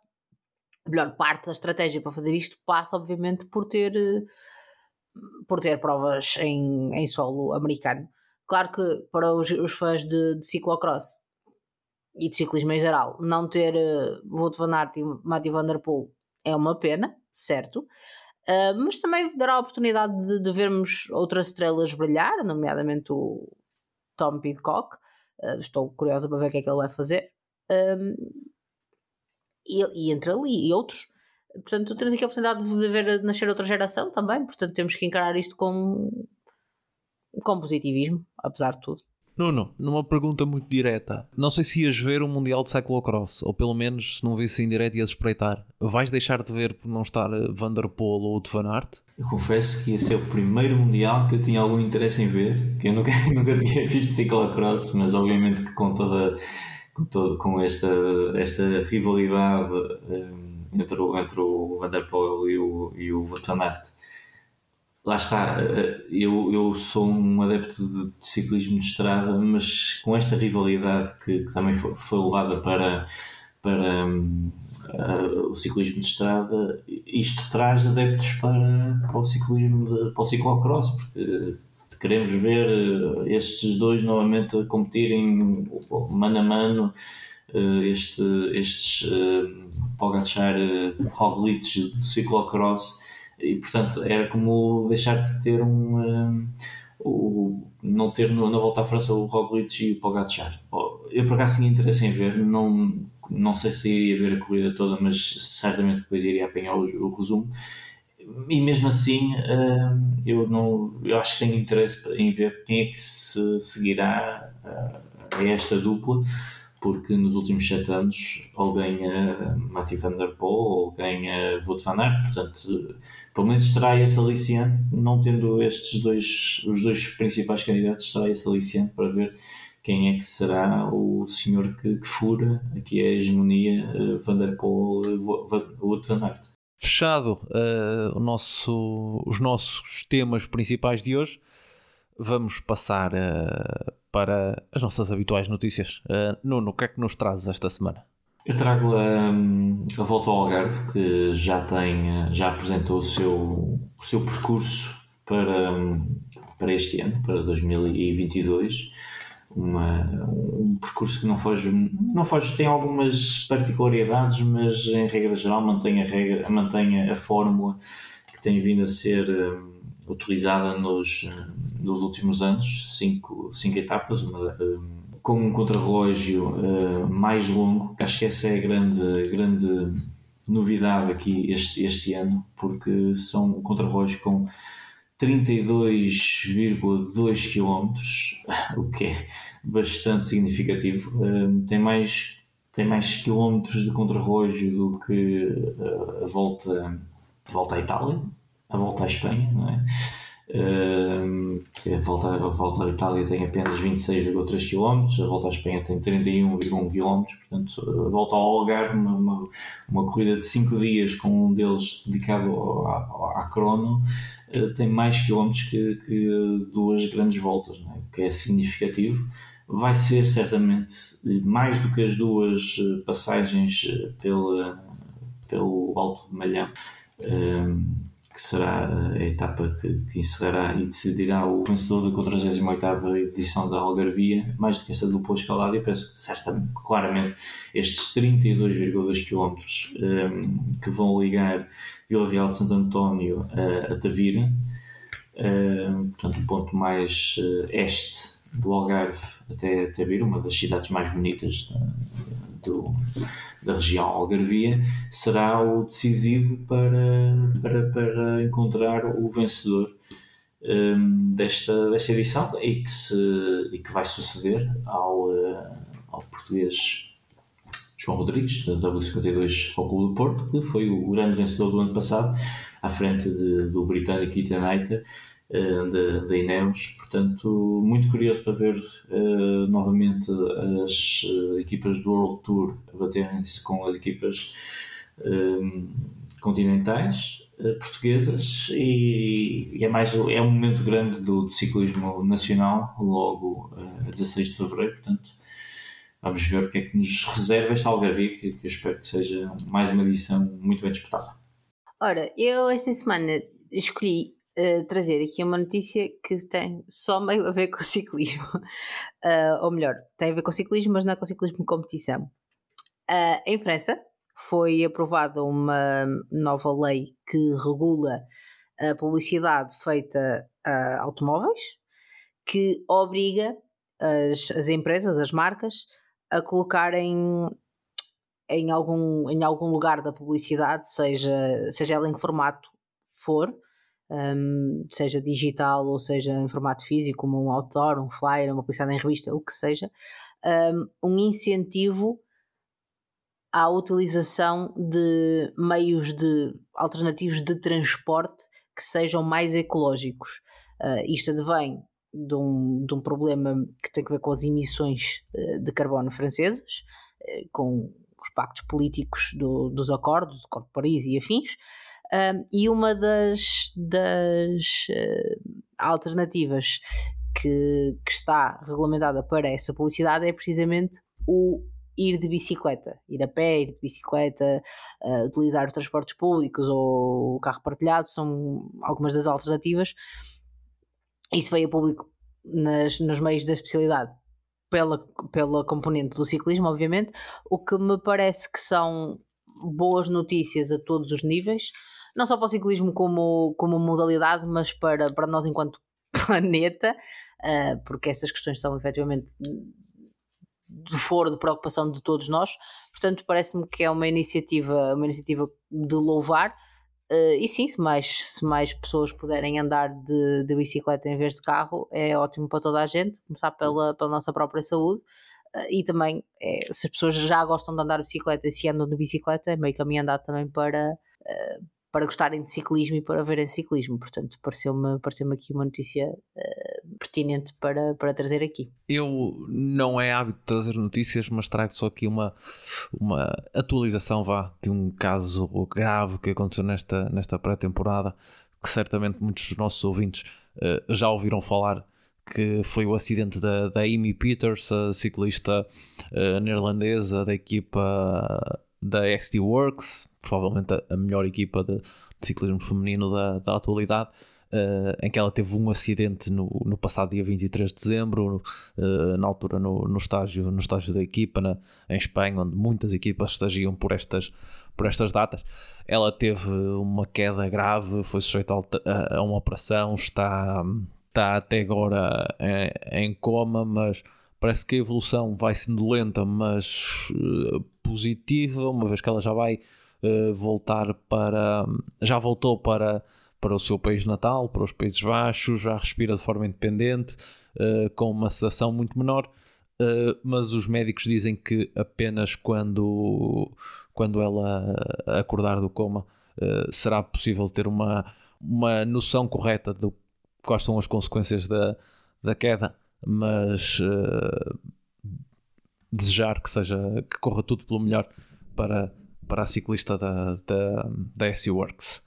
melhor parte da estratégia para fazer isto passa, obviamente, por ter, eh, por ter provas em, em solo americano. Claro que para os, os fãs de, de ciclocross e de ciclismo em geral, não ter uh, Wout van Aert e Matthew Van Der Poel é uma pena, certo? Uh, mas também dará a oportunidade de, de, vermos outras estrelas brilhar, nomeadamente o Tom Pidcock. Uh, estou curiosa para ver o que é que ele vai fazer. Um, e, e, entre ali e outros. Portanto, temos aqui a oportunidade de ver nascer outra geração também. Portanto, temos que encarar isto com, com positivismo, apesar de tudo. Nuno, numa pergunta muito direta, não sei se ias ver o Mundial de Cyclocross, ou pelo menos se não visse em direto ias espreitar. Vais deixar de ver por não estar Van ou de Van Aert? Eu confesso que ia ser o primeiro Mundial que eu tinha algum interesse em ver, que eu nunca, [laughs] nunca tinha visto Cyclocross, mas obviamente que com toda com, todo, com esta, esta rivalidade um, eh, entre, o, entre o Van e o, e o Van Aert lá está, eh, eu, eu sou um adepto de, ciclismo de estrada, mas com esta rivalidade que, que também foi, foi, levada para, para uh, o ciclismo de estrada, isto traz adeptos para, para o ciclismo, de, para o ciclocross, porque queremos ver eh, estes dois novamente competirem mano a mano. Este, estes uh, Pogacar, uh, Roglic do ciclocross e portanto era como deixar de ter um, um o, não ter na volta à França o Roglic e o Pogacar. Eu por acaso tinha interesse em ver não, não sei se iria ver a corrida toda mas certamente depois iria apanhar o, o resumo. E mesmo assim hum, eu não eu acho que tenho interesse em ver quem é que se seguirá a esta dupla porque nos últimos sete anos ou ganha Matthew Van Der Poel ou ganha Wout van Aert, portanto pelo menos terá esse aliciante, não tendo estes dois, os dois principais candidatos, terá esse aliciante para ver quem é que será o senhor que, que fura aqui a hegemonia uh, Van Der Poel, Wout van Aert. Fechado uh, nosso, os nossos temas principais de hoje, vamos passar uh, para as nossas habituais notícias. Uh, Nuno, o que é que nos trazes esta semana? Eu trago a, a volta ao Algarve, que já tem, já apresentou o seu, o seu percurso para, para este ano, para 2022. Uma, um percurso que não foge, não foge, tem algumas particularidades, mas em regra geral mantém a, regra, mantém a fórmula que tem vindo a ser utilizada nos, nos últimos anos, cinco, cinco etapas, uma, com um contrarrelógio uh, mais longo, acho que essa é a grande, grande novidade aqui este, este ano, porque são um contrarrelógio com 32,2 km, [laughs] o que é bastante significativo. Uh, tem mais tem mais quilómetros de contrarrelógio do que a volta, a volta à Itália, a volta à Espanha, não é? Uh, a, volta, a volta à Itália tem apenas 26,3 km, a volta à Espanha tem 31,1 km, portanto, a volta ao Algarve, uma, uma, uma corrida de 5 dias, com um deles dedicado à, crono, uh, tem mais quilómetros que, que, duas grandes voltas, é? o que é significativo. Vai ser certamente mais do que as duas passagens pela, pelo Alto de Malhão. Que será a etapa que, que, encerrará e decidirá o vencedor da 48 edição da Algarvia, mais do que essa dupla escalada, e penso que está claramente estes 32,2 km um, que vão ligar Vila Real de Santo António a, a Tavira, um, portanto, o ponto mais uh, este do Algarve até Tavira, uma das cidades mais bonitas do, da região Algarvia, será o decisivo para, para, para encontrar o vencedor um, desta, desta edição e que, se, e que vai suceder ao, uh, ao português João Rodrigues, da W52 ao Clube do Porto, que foi o grande vencedor do ano passado, à frente de, do britânico Ethan uh, da, da Ineos. Portanto, muito curioso para ver uh, novamente as uh, equipas do World Tour baterem-se com as equipas continentais portuguesas. E, e, é mais é um momento grande do, do ciclismo nacional logo a 16 de fevereiro. Portanto vamos ver o que é que nos reserva esta algarvia que, que eu espero que seja mais uma edição muito bem disputada. Ora, eu esta semana escolhi uh, trazer aqui uma notícia que tem só meio a ver [laughs] com ciclismo. Uh, ou melhor, tem a ver com ciclismo, mas não é com ciclismo de competição. Uh, em França foi aprovada uma nova lei que regula a publicidade feita a automóveis, que obriga as, as empresas, as marcas, a colocarem em algum, em algum lugar da publicidade, seja, seja ela em que formato for, um, seja digital ou seja em formato físico, como um outdoor, um flyer, uma publicidade em revista, o que seja, um, um incentivo à utilização de meios de alternativos de transporte que sejam mais ecológicos. Uh, isto advém de um, de um problema que tem a ver com as emissões uh, de carbono francesas, uh, com os pactos políticos do, dos acordos, do Acordo de Paris e afins, um, e uma das, das uh, alternativas que, que está regulamentada para essa publicidade é precisamente o ir de bicicleta, ir a pé, ir de bicicleta, uh, utilizar os transportes públicos ou o carro partilhado, são algumas das alternativas. Isso veio a público nas, nos meios da especialidade pela, pela componente do ciclismo, obviamente, o que me parece que são boas notícias a todos os níveis, não só para o ciclismo como, como modalidade, mas para, para nós enquanto [laughs] planeta, uh, porque estas questões são efetivamente de foro de preocupação de todos nós. Portanto, parece-me que é uma iniciativa, uma iniciativa de louvar. Uh, e sim, se mais, se mais pessoas puderem andar de, de bicicleta em vez de carro, é ótimo para toda a gente, começar pela, pela nossa própria saúde. Uh, e também, é, se as pessoas já gostam de andar de bicicleta e se andam de bicicleta, é meio caminho andado também para, uh, para gostarem de ciclismo e para verem ciclismo. Portanto, pareceu-me pareceu aqui uma notícia uh, pertinente para, para trazer aqui. Eu não é hábito trazer notícias, mas trago só aqui uma, uma atualização vá, de um caso grave que aconteceu nesta, nesta pré-temporada, que certamente muitos dos nossos ouvintes uh, já ouviram falar que foi o acidente da, da Amy Peters, a ciclista uh, neerlandesa da equipa da XT Works, provavelmente a, melhor equipa de, de, ciclismo feminino da, da atualidade, uh, em que ela teve um acidente no, no passado dia 23 de dezembro, uh, na altura no, no, estágio, no estágio da equipa na, em Espanha, onde muitas equipas estagiam por estas, por estas datas. Ela teve uma queda grave, foi sujeita a, a uma operação, está, está até agora em, em coma, mas parece que a evolução vai sendo lenta, mas positiva, uma vez que ela já vai uh, voltar para. já voltou para, para o seu país natal, para os Países Baixos, já respira de forma independente, uh, com uma sedação muito menor. mas os médicos dizem que apenas quando, quando ela acordar do coma será possível ter uma, uma noção correta de quais são as consequências da, da queda mas uh, desejar que seja que corra tudo pelo melhor para, para a ciclista da, da, da SU Works.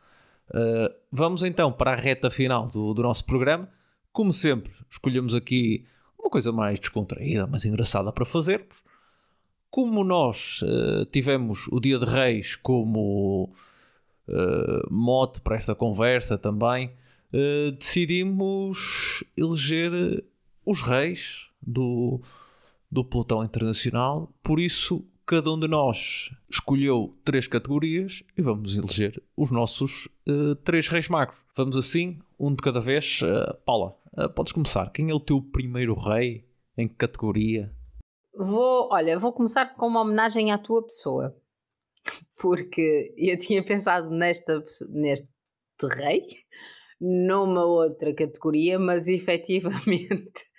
Uh, vamos então para a reta final do, do nosso programa. Como sempre, escolhemos aqui uma coisa mais descontraída, mais engraçada para fazermos. como nós uh, tivemos o Dia de Reis como uh, mote para esta conversa também, decidimos eleger os reis do, do pelotão internacional. Por isso, cada um de nós escolheu três categorias e vamos eleger os nossos três reis magos. Vamos assim, um de cada vez. Paula, podes começar. Quem é o teu primeiro rei? Em que categoria? Vou, olha, vou começar com uma homenagem à tua pessoa. [laughs] Porque eu tinha pensado nesta, neste rei, [laughs] numa outra categoria, mas [laughs] efetivamente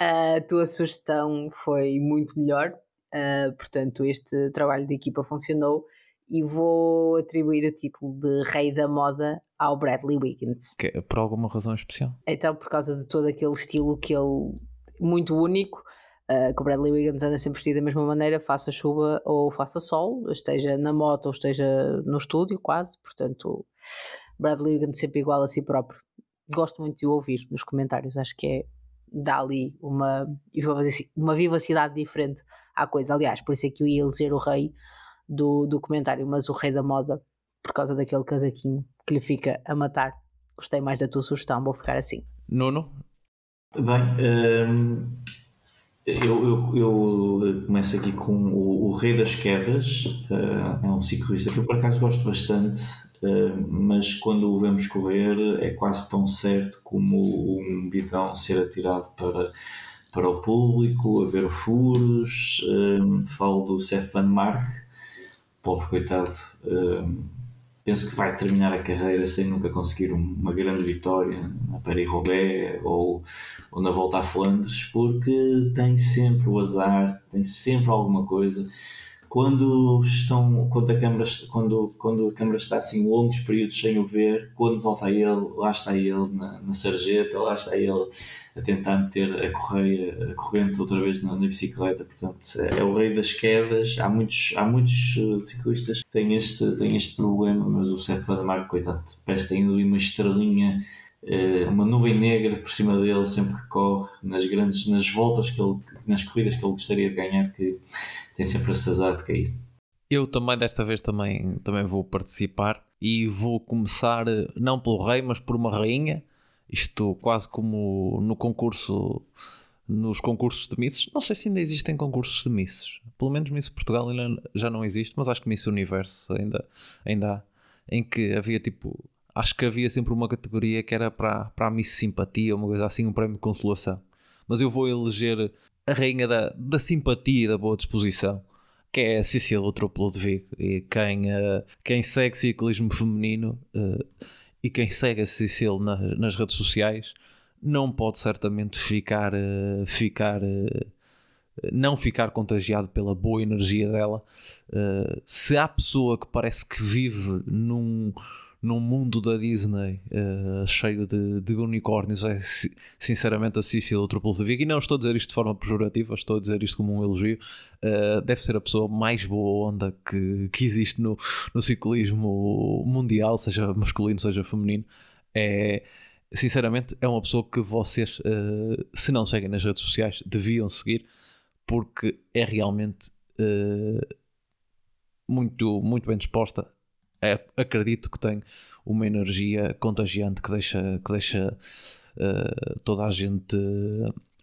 a tua sugestão foi muito melhor. Uh, portanto, este trabalho de equipa funcionou e vou atribuir o título de Rei da Moda ao Bradley Wiggins. Que, por alguma razão especial? Então, por causa de todo aquele estilo que ele muito único Uh, que o Bradley Wiggins anda sempre vestido da mesma maneira, faça chuva ou faça sol, esteja na moto ou esteja no estúdio, quase. Portanto, Bradley Wiggins sempre igual a si próprio. Gosto muito de o ouvir nos comentários, acho que é dá ali uma, assim, uma vivacidade diferente à coisa. Aliás, por isso é que eu ia eleger o rei do, do comentário, mas o rei da moda, por causa daquele casaquinho que lhe fica a matar. Gostei mais da tua sugestão, vou ficar assim. Nuno? Bem, um, eu, eu, eu, começo aqui com o, o Rei das Quedas, uh, é um ciclista que eu por acaso gosto bastante, uh, mas quando o vemos correr é quase tão certo como um bidão ser atirado para, para o público, haver furos. Uh, falo do Seth Van Mark, pobre coitado penso que vai terminar a carreira sem nunca conseguir uma grande vitória na Paris-Roubaix ou, ou na Volta a Flandres, porque tem sempre o azar, tem sempre alguma coisa. Quando, estão, quando, a câmara, quando, quando a câmara está assim longos períodos sem o ver, quando volta a ele, lá está ele na, na sarjeta, lá está ele a tentar meter a correia, a corrente outra vez na, na, bicicleta. Portanto, é o rei das quedas. Há muitos, há muitos uh, ciclistas que têm este, têm este problema, mas o Sérgio Vandermark, coitado, parece tem ali uma estrelinha, uh, uma nuvem negra por cima dele sempre que corre, nas grandes, nas voltas que ele, nas corridas que ele gostaria de ganhar, que tem sempre a azar de cair. Eu também desta vez também, também vou participar e vou começar uh, não pelo rei, mas por uma rainha isto quase como no concurso, nos concursos de Misses. Não sei se ainda existem concursos de Misses. Pelo menos Miss Portugal ainda já não existe, mas acho que Miss Universo ainda, ainda há. Em que havia tipo. Acho que havia sempre uma categoria que era para, para a Miss Simpatia, uma coisa assim, um prémio de consolação. Mas eu vou eleger a rainha da, da simpatia e da boa disposição que é a Cecília Truplo de Vigo. E quem, uh, quem segue ciclismo feminino uh, e quem segue a Cecil na, nas redes sociais não pode certamente ficar, uh, ficar não ficar contagiado pela boa energia dela. Se há pessoa que parece que vive num num mundo da Disney uh, cheio de, de, unicórnios é sinceramente a Cecília Vigo e não estou a dizer isto de forma pejorativa, estou a dizer isto como um elogio. Uh, deve ser a pessoa mais boa onda que, que existe no, no ciclismo mundial, seja masculino, seja feminino. É sinceramente é uma pessoa que vocês uh, se não seguem nas redes sociais deviam seguir porque é realmente muito, muito bem disposta acredito que tem uma energia contagiante que deixa, que deixa uh, toda a gente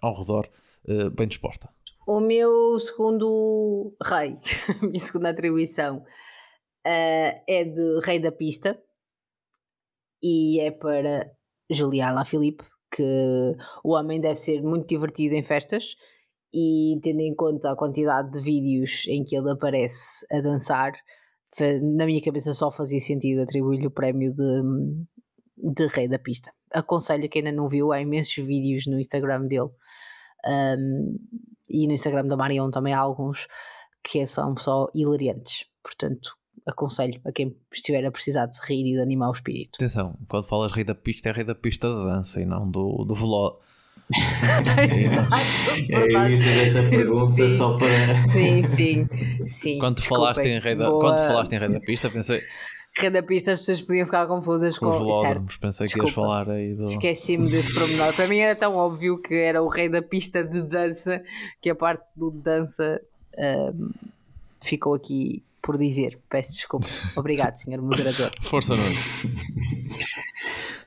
ao redor uh, bem disposta. O meu segundo rei, a [laughs] minha segunda atribuição, uh, é de rei da pista e é para Juliana Filipe, que o homem deve ser muito divertido em festas e tendo em conta a quantidade de vídeos em que ele aparece a dançar, na minha cabeça só fazia sentido atribuir-lhe o prémio de, de rei da pista. Aconselho a quem ainda não viu, há imensos vídeos no Instagram dele um, e no Instagram da Marion também há alguns que são só hilariantes. Portanto, aconselho a quem estiver a precisar de se rir e de animar o espírito. Atenção, quando falas rei da pista, é rei da pista de dança e não do, do é, eu ia fazer essa pergunta sim. só para. Sim, sim, sim. Quando falaste, em rei da, quando falaste em rei da pista, pensei. Rei da pista, as pessoas podiam ficar confusas com, os certo. Pensei que ias falar aí do. Esqueci-me desse promenor. Para mim era tão óbvio que era o rei da pista de dança que a parte do dança Uh, ficou aqui por dizer. Peço desculpa. Obrigado, senhor moderador. Força, Nuno. [laughs]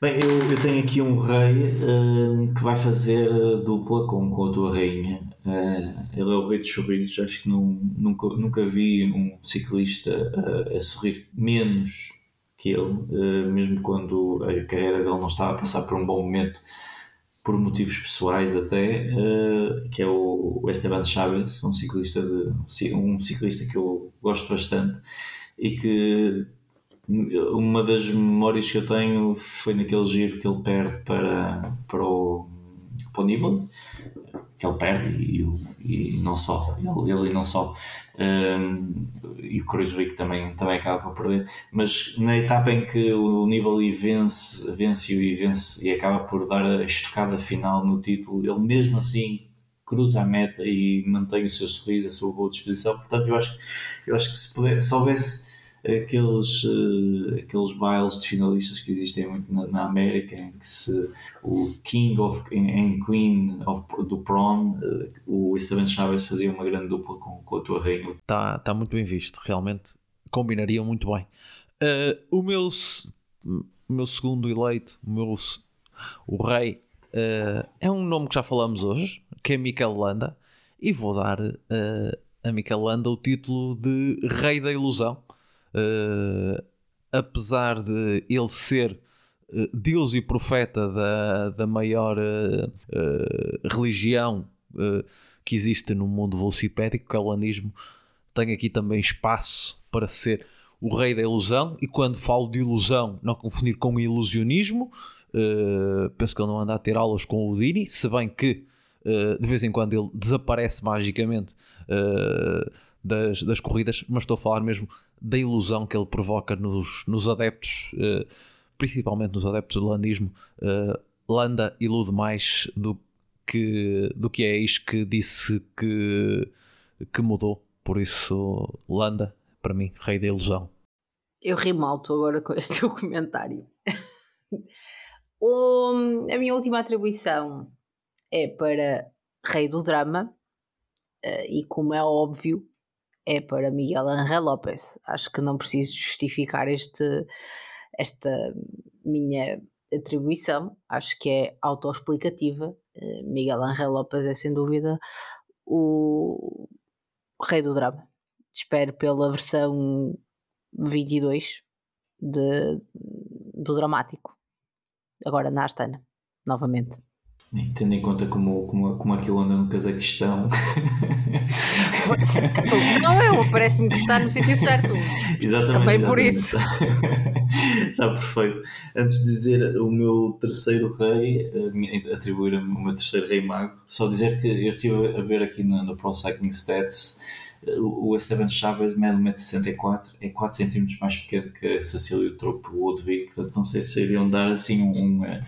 Bem, eu, eu, tenho aqui um rei uh, que vai fazer dupla com, com a tua rainha. Uh, ele é o rei dos sorrisos. Acho que não, nunca, nunca vi um ciclista uh, a sorrir menos que ele, mesmo quando a carreira dele não estava a passar por um bom momento, por motivos pessoais até, que é o Esteban Chaves, um ciclista, de, um ciclista que eu gosto bastante e que uma das memórias que eu tenho foi naquele giro que ele perde para, para o, para o Nibali, que ele perde e, e não só, ele, ele não só, um, e o Cruz Rico também, também acaba por perder, mas na etapa em que o Nibali vence, vence e vence e acaba por dar a estocada final no título, ele mesmo assim cruza a meta e mantém o seu sorriso, a sua boa disposição. Portanto, eu acho, eu acho que se, puder, se houvesse aqueles, uh, aqueles bailes de finalistas que existem muito na, na América, em que se o King of, and Queen of, do Prom, uh, o Esteban Chaves fazia uma grande dupla com, com a tua rainha. Está tá muito bem visto, realmente combinaria muito bem. Uh, o, meu, o meu segundo eleito, o, meu, o rei, é um nome que já falamos hoje, que é Mikel Landa, e vou dar a Mikel Landa o título de Rei da Ilusão uh, apesar de ele ser uh, Deus e profeta da, da maior uh, religião que existe no mundo velocipédico, que é o lanismo, tem aqui também espaço para ser o rei da ilusão. E quando falo de ilusão, não confundir com ilusionismo. penso que ele não anda a ter aulas com o Dini, se bem que de vez em quando ele desaparece magicamente das, das corridas, mas estou a falar mesmo da ilusão que ele provoca nos, nos adeptos, uh, principalmente nos adeptos do landismo. Uh, Landa ilude mais do que, do que é isto que disse que, que mudou. Por isso, Landa, para mim, rei da ilusão. Eu rimo alto agora com este [laughs] teu comentário. a minha última atribuição é para Rei do Drama, uh, e como é óbvio, é para Miguel Angel Lopes. Acho que não preciso justificar este, esta minha atribuição, acho que é autoexplicativa. Eh, Miguel Angel Lopes é sem dúvida o rei do drama. Espero pela versão 22 de, do dramático. Agora na Astana, novamente. Tendo em conta como, como, como aquilo anda no Cazaquistão. [laughs] não, eu, parece-me que está no sítio certo. Exatamente. Também exatamente. por isso. [laughs] está perfeito. Antes de dizer o meu terceiro rei, atribuir o meu terceiro rei mago, só dizer que eu estive a ver aqui no, no Pro Cycling Stats o Esteban Chaves mede 1,64m, é 4 cm mais pequeno que a Cecília Tropo Woodvig, portanto não sei se iriam dar assim um, um,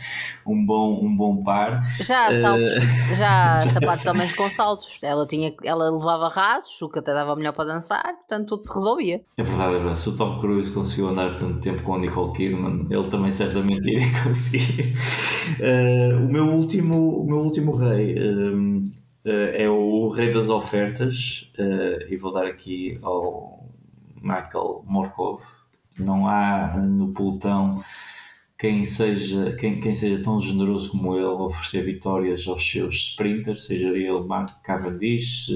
um, bom, um bom par. Já há saltos, uh, já, [laughs] já sapatos também com saltos. Ela, tinha, ela levava rasos, o que até dava melhor para dançar, portanto tudo se resolvia. É verdade, é verdade. Se o Tom Cruise conseguiu andar tanto tempo com a Nicole Kidman, ele também certamente iria [laughs] conseguir. Uh, o, meu último, o meu último rei. Um, uh, é o rei das ofertas uh, e vou dar aqui ao Michael Morkov. Não há no pelotão quem seja, quem, quem seja tão generoso como ele oferecer vitórias aos seus sprinters, seja ele Mark Cavendish,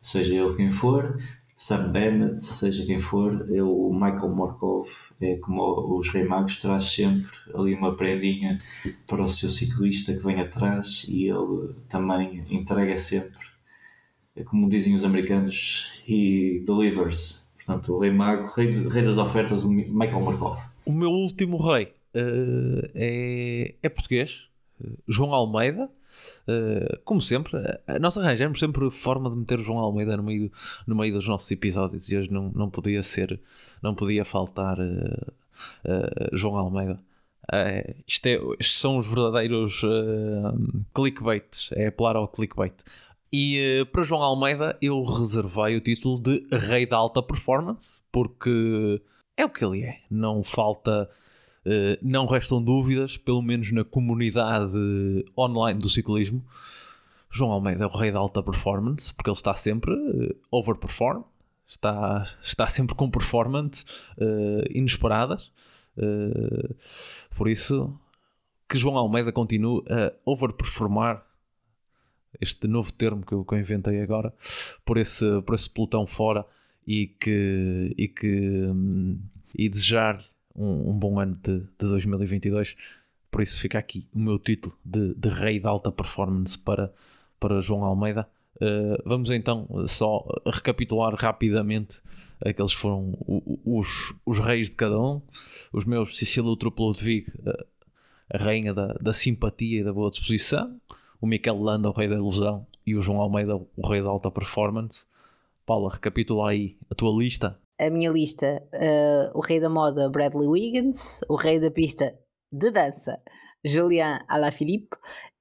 seja ele quem for, Sam Bennett, seja quem for, ele, o Michael Morkov é como os Rei Magos, traz sempre ali uma prendinha para o seu ciclista que vem atrás e ele também entrega sempre, é como dizem os americanos, he delivers. Portanto, o Rei Mago, rei, rei das ofertas, o Michael Morkov. O meu último rei uh, é, é português, João Almeida Uh, como sempre, nós arranjamos sempre forma de meter o João Almeida no meio, no meio dos nossos episódios e hoje não, não podia ser, não podia faltar uh, uh, João Almeida. isto é, estes são os verdadeiros clickbaits, é apelar ao clickbait. E para João Almeida eu reservei o título de Rei da Alta Performance, porque é o que ele é, não falta eh, não restam dúvidas, pelo menos na comunidade online do ciclismo, João Almeida é o rei da alta performance, porque ele está sempre uh, overperform, está, está sempre com performance uh, inesperadas. Uh, por isso, que João Almeida continue a overperformar este novo termo que eu, que eu inventei agora por esse, por esse pelotão fora e que, e que hum, e desejar um, um, bom ano de, de 2022 por isso fica aqui o meu título de, de rei da alta performance para, para João Almeida. Uh, vamos então só recapitular rapidamente aqueles foram os, os reis de cada um. Os meus Cecília Truplo de Vig a rainha da, da simpatia e da boa disposição. O Miquel Landa, o rei da ilusão, e o João Almeida, o rei da alta performance. Paula, recapitula aí a tua lista. A minha lista: uh, o rei da moda, Bradley Wiggins, o rei da pista de dança, Julian Alaphilippe,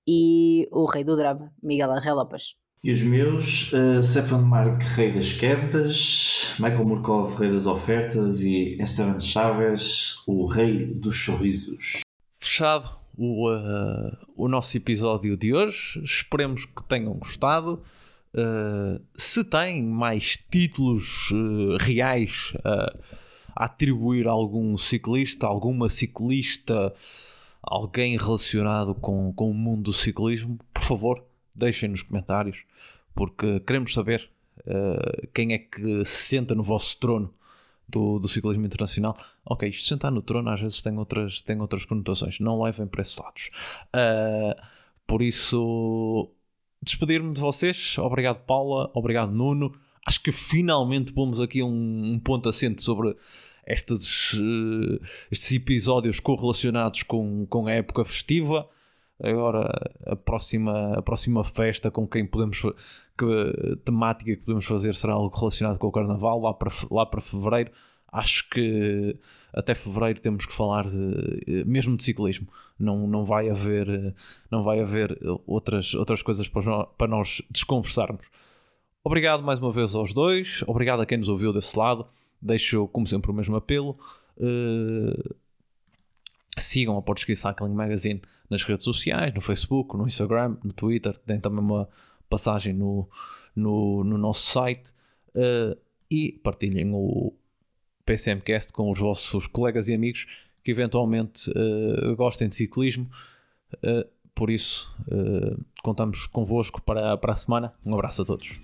e o rei do drama, Miguel Angel Lopes. E os meus, uh, Stefan Mark, rei das quedas, Michael Murkov, rei das ofertas, e Esteban Chaves, o rei dos sorrisos. Fechado o, uh, o nosso episódio de hoje. Esperemos que tenham gostado. Uh, se têm mais títulos uh, reais a atribuir a algum ciclista, alguma ciclista, alguém relacionado com, com o mundo do ciclismo, por favor, deixem nos comentários, porque queremos saber quem é que se senta no vosso trono do, do ciclismo internacional. Ok, isto sentar no trono às vezes tem outras, tem outras conotações, não levem para esses lados. Uh, por isso, despedir-me de vocês. Obrigado, Paula. Obrigado, Nuno. Acho que finalmente pomos aqui um, um ponto assente sobre estes, uh, estes episódios correlacionados com, com a época festiva. Agora, a próxima, a próxima festa com quem podemos. Que temática que podemos fazer será algo relacionado com o Carnaval, lá para, lá para fevereiro. Acho que até fevereiro temos que falar de, mesmo de ciclismo. Não, não vai haver, não vai haver outras, outras coisas para nós, desconversarmos. Obrigado mais uma vez aos dois. Obrigado a quem nos ouviu desse lado. Deixo, como sempre, o mesmo apelo. Uh, sigam a Portuguese Cycling Magazine nas redes sociais, no Facebook, no Instagram, no Twitter, deem também uma passagem no, no, no nosso site uh, e partilhem o PCMcast com os vossos colegas e amigos que eventualmente uh, gostem de ciclismo. Uh, por isso, contamos convosco para, para a semana. Um abraço a todos.